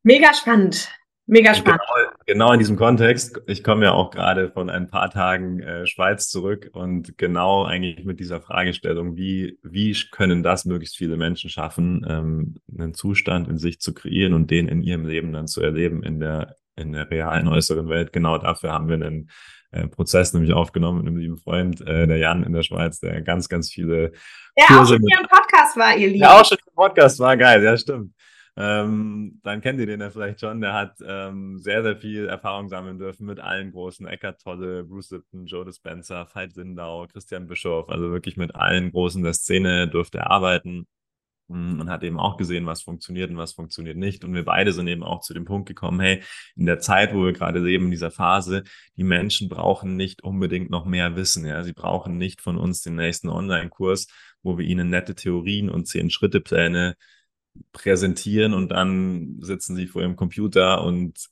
Mega spannend. Mega spannend. Genau, genau, in diesem Kontext. Ich komme ja auch gerade von ein paar Tagen äh, Schweiz zurück und genau eigentlich mit dieser Fragestellung, wie, wie können das möglichst viele Menschen schaffen, ähm, einen Zustand in sich zu kreieren und den in ihrem Leben dann zu erleben in der, in der realen äußeren Welt. Genau dafür haben wir einen äh, Prozess nämlich aufgenommen mit einem lieben Freund, äh, der Jan in der Schweiz, der ganz, ganz viele. Ja, Kurse auch schon hier im Podcast war, ihr Lieben. Ja, auch schon im Podcast war, geil, ja, stimmt. Ähm, dann kennt ihr den ja vielleicht schon. Der hat ähm, sehr, sehr viel Erfahrung sammeln dürfen mit allen großen. Eckart Tolle, Bruce Lipton, Joe Dispenza, Veit Sindau, Christian Bischof. Also wirklich mit allen Großen der Szene durfte er arbeiten und hat eben auch gesehen, was funktioniert und was funktioniert nicht. Und wir beide sind eben auch zu dem Punkt gekommen, hey, in der Zeit, wo wir gerade leben, in dieser Phase, die Menschen brauchen nicht unbedingt noch mehr Wissen. Ja, sie brauchen nicht von uns den nächsten Online-Kurs, wo wir ihnen nette Theorien und zehn Schrittepläne präsentieren und dann sitzen sie vor ihrem Computer und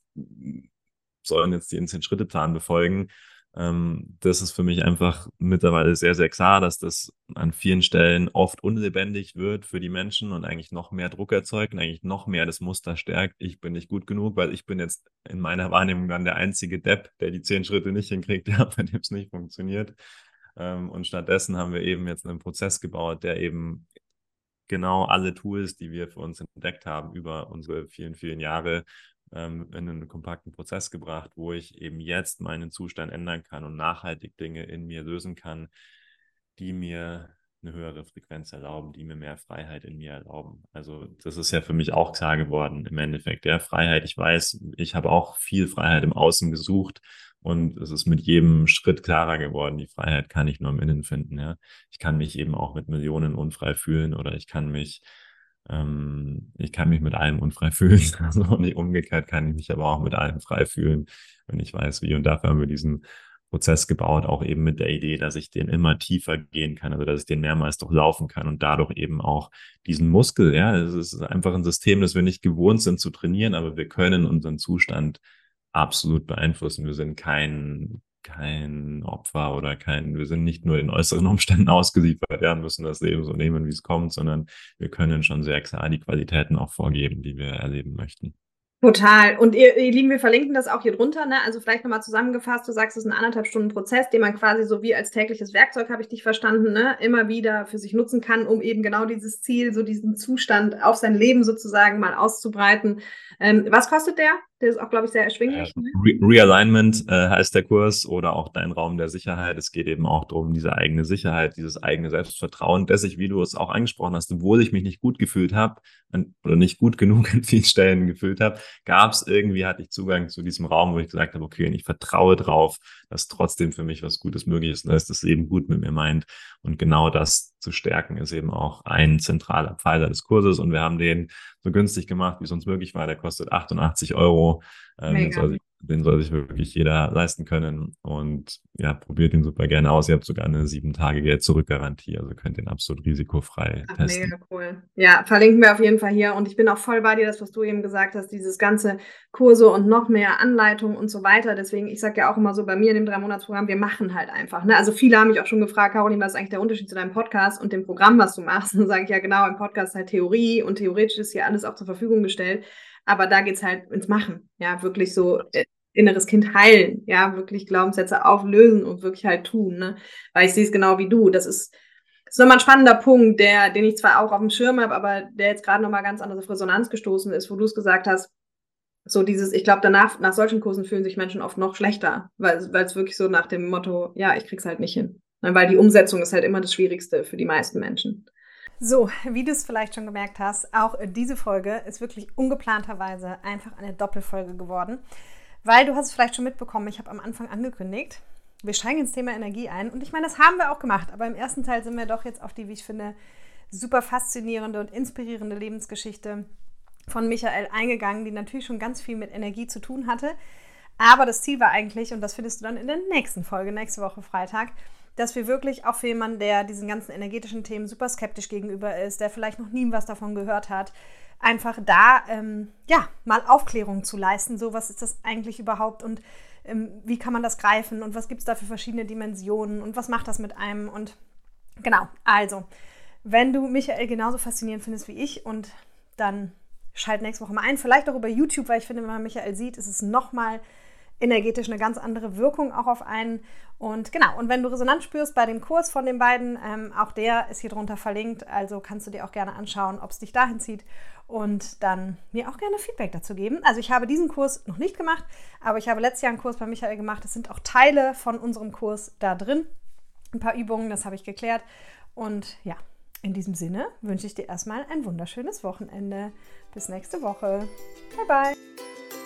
sollen jetzt den Zehn-Schritte-Plan befolgen. Ähm, das ist für mich einfach mittlerweile sehr, sehr klar, dass das an vielen Stellen oft unlebendig wird für die Menschen und eigentlich noch mehr Druck erzeugt und eigentlich noch mehr das Muster stärkt. Ich bin nicht gut genug, weil ich bin jetzt in meiner Wahrnehmung dann der einzige Depp, der die zehn Schritte nicht hinkriegt, [LAUGHS] ja, bei dem es nicht funktioniert. Ähm, und stattdessen haben wir eben jetzt einen Prozess gebaut, der eben genau alle Tools, die wir für uns entdeckt haben über unsere vielen, vielen Jahre, ähm, in einen kompakten Prozess gebracht, wo ich eben jetzt meinen Zustand ändern kann und nachhaltig Dinge in mir lösen kann, die mir eine höhere Frequenz erlauben, die mir mehr Freiheit in mir erlauben. Also das ist ja für mich auch klar geworden im Endeffekt. Ja, Freiheit, ich weiß, ich habe auch viel Freiheit im Außen gesucht und es ist mit jedem Schritt klarer geworden, die Freiheit kann ich nur im Innen finden. Ja? Ich kann mich eben auch mit Millionen unfrei fühlen oder ich kann mich, ähm, ich kann mich mit allem unfrei fühlen. [LAUGHS] Also nicht umgekehrt kann ich mich aber auch mit allem frei fühlen, wenn ich weiß, wie. Und dafür haben wir diesen Prozess gebaut, auch eben mit der Idee, dass ich den immer tiefer gehen kann, also dass ich den mehrmals durchlaufen kann und dadurch eben auch diesen Muskel, ja, es ist einfach ein System, das wir nicht gewohnt sind zu trainieren, aber wir können unseren Zustand absolut beeinflussen. Wir sind kein, kein Opfer oder kein, wir sind nicht nur den äußeren Umständen [LAUGHS] ausgeliefert, ja, müssen das Leben so nehmen, wie es kommt, sondern wir können schon sehr klar die Qualitäten auch vorgeben, die wir erleben möchten. Total. Und ihr, ihr Lieben, wir verlinken das auch hier drunter. Ne? Also vielleicht nochmal zusammengefasst, du sagst, es ist ein anderthalb Stunden Prozess, den man quasi so wie als tägliches Werkzeug, habe ich dich verstanden, ne? immer wieder für sich nutzen kann, um eben genau dieses Ziel, so diesen Zustand auf sein Leben sozusagen mal auszubreiten. Ähm, was kostet der? Der ist auch, glaube ich, sehr erschwinglich. Ne? Re Realignment äh, heißt der Kurs oder auch dein Raum der Sicherheit. Es geht eben auch darum, diese eigene Sicherheit, dieses eigene Selbstvertrauen, dass ich, wie du es auch angesprochen hast, obwohl ich mich nicht gut gefühlt habe oder nicht gut [LAUGHS] genug an vielen Stellen gefühlt habe, gab es irgendwie, hatte ich Zugang zu diesem Raum, wo ich gesagt habe, okay, ich vertraue drauf, dass trotzdem für mich was Gutes möglich ist, dass das Leben gut mit mir meint. Und genau das zu stärken ist eben auch ein zentraler Pfeiler des Kurses. Und wir haben den so günstig gemacht, wie es uns möglich war. Der kostet 88 Euro. Ähm, den, soll sich, den, soll sich, wirklich jeder leisten können. Und ja, probiert ihn super gerne aus. Ihr habt sogar eine sieben Tage Geld zurück-Garantie, also könnt ihn absolut risikofrei Ach, testen. Mega cool. Ja, verlinken wir auf jeden Fall hier. Und ich bin auch voll bei dir, das, was du eben gesagt hast, dieses ganze Kurse und noch mehr Anleitungen und so weiter. Deswegen, ich sage ja auch immer so bei mir in dem Drei-Monats-Programm, wir machen halt einfach. Ne? Also viele haben mich auch schon gefragt, Caroline, was ist eigentlich der Unterschied zu deinem Podcast und dem Programm, was du machst? Und [LAUGHS] dann sage ich ja genau, im Podcast halt Theorie und theoretisch ist hier alles auch zur Verfügung gestellt. Aber da geht es halt ins Machen. Ja, wirklich so äh, inneres Kind heilen. Ja, wirklich Glaubenssätze auflösen und wirklich halt tun. Ne? Weil ich sehe es genau wie du. Das ist, das ist nochmal ein spannender Punkt, der, den ich zwar auch auf dem Schirm habe, aber der jetzt gerade nochmal ganz anders auf Resonanz gestoßen ist, wo du es gesagt hast, so dieses, ich glaube, danach, nach solchen Kursen fühlen sich Menschen oft noch schlechter, weil es wirklich so nach dem Motto, ja, ich krieg's halt nicht hin. Ne, weil die Umsetzung ist halt immer das Schwierigste für die meisten Menschen. So, wie du es vielleicht schon gemerkt hast, auch diese Folge ist wirklich ungeplanterweise einfach eine Doppelfolge geworden, weil du hast es vielleicht schon mitbekommen, ich habe am Anfang angekündigt, wir steigen ins Thema Energie ein. Und ich meine, das haben wir auch gemacht, aber im ersten Teil sind wir doch jetzt auf die, wie ich finde, super faszinierende und inspirierende Lebensgeschichte von Michael eingegangen, die natürlich schon ganz viel mit Energie zu tun hatte. Aber das Ziel war eigentlich, und das findest du dann in der nächsten Folge, nächste Woche Freitag, dass wir wirklich auch für jemanden, der diesen ganzen energetischen Themen super skeptisch gegenüber ist, der vielleicht noch nie was davon gehört hat, einfach da ähm, ja mal Aufklärung zu leisten. So, was ist das eigentlich überhaupt und ähm, wie kann man das greifen und was gibt es da für verschiedene Dimensionen und was macht das mit einem? Und genau, also, wenn du Michael genauso faszinierend findest wie ich und dann schalt nächste Woche mal ein. Vielleicht auch über YouTube, weil ich finde, wenn man Michael sieht, ist es nochmal energetisch eine ganz andere Wirkung auch auf einen. Und genau, und wenn du Resonanz spürst bei dem Kurs von den beiden, ähm, auch der ist hier drunter verlinkt. Also kannst du dir auch gerne anschauen, ob es dich dahin zieht und dann mir auch gerne Feedback dazu geben. Also ich habe diesen Kurs noch nicht gemacht, aber ich habe letztes Jahr einen Kurs bei Michael gemacht. Es sind auch Teile von unserem Kurs da drin. Ein paar Übungen, das habe ich geklärt. Und ja, in diesem Sinne wünsche ich dir erstmal ein wunderschönes Wochenende. Bis nächste Woche. Bye bye.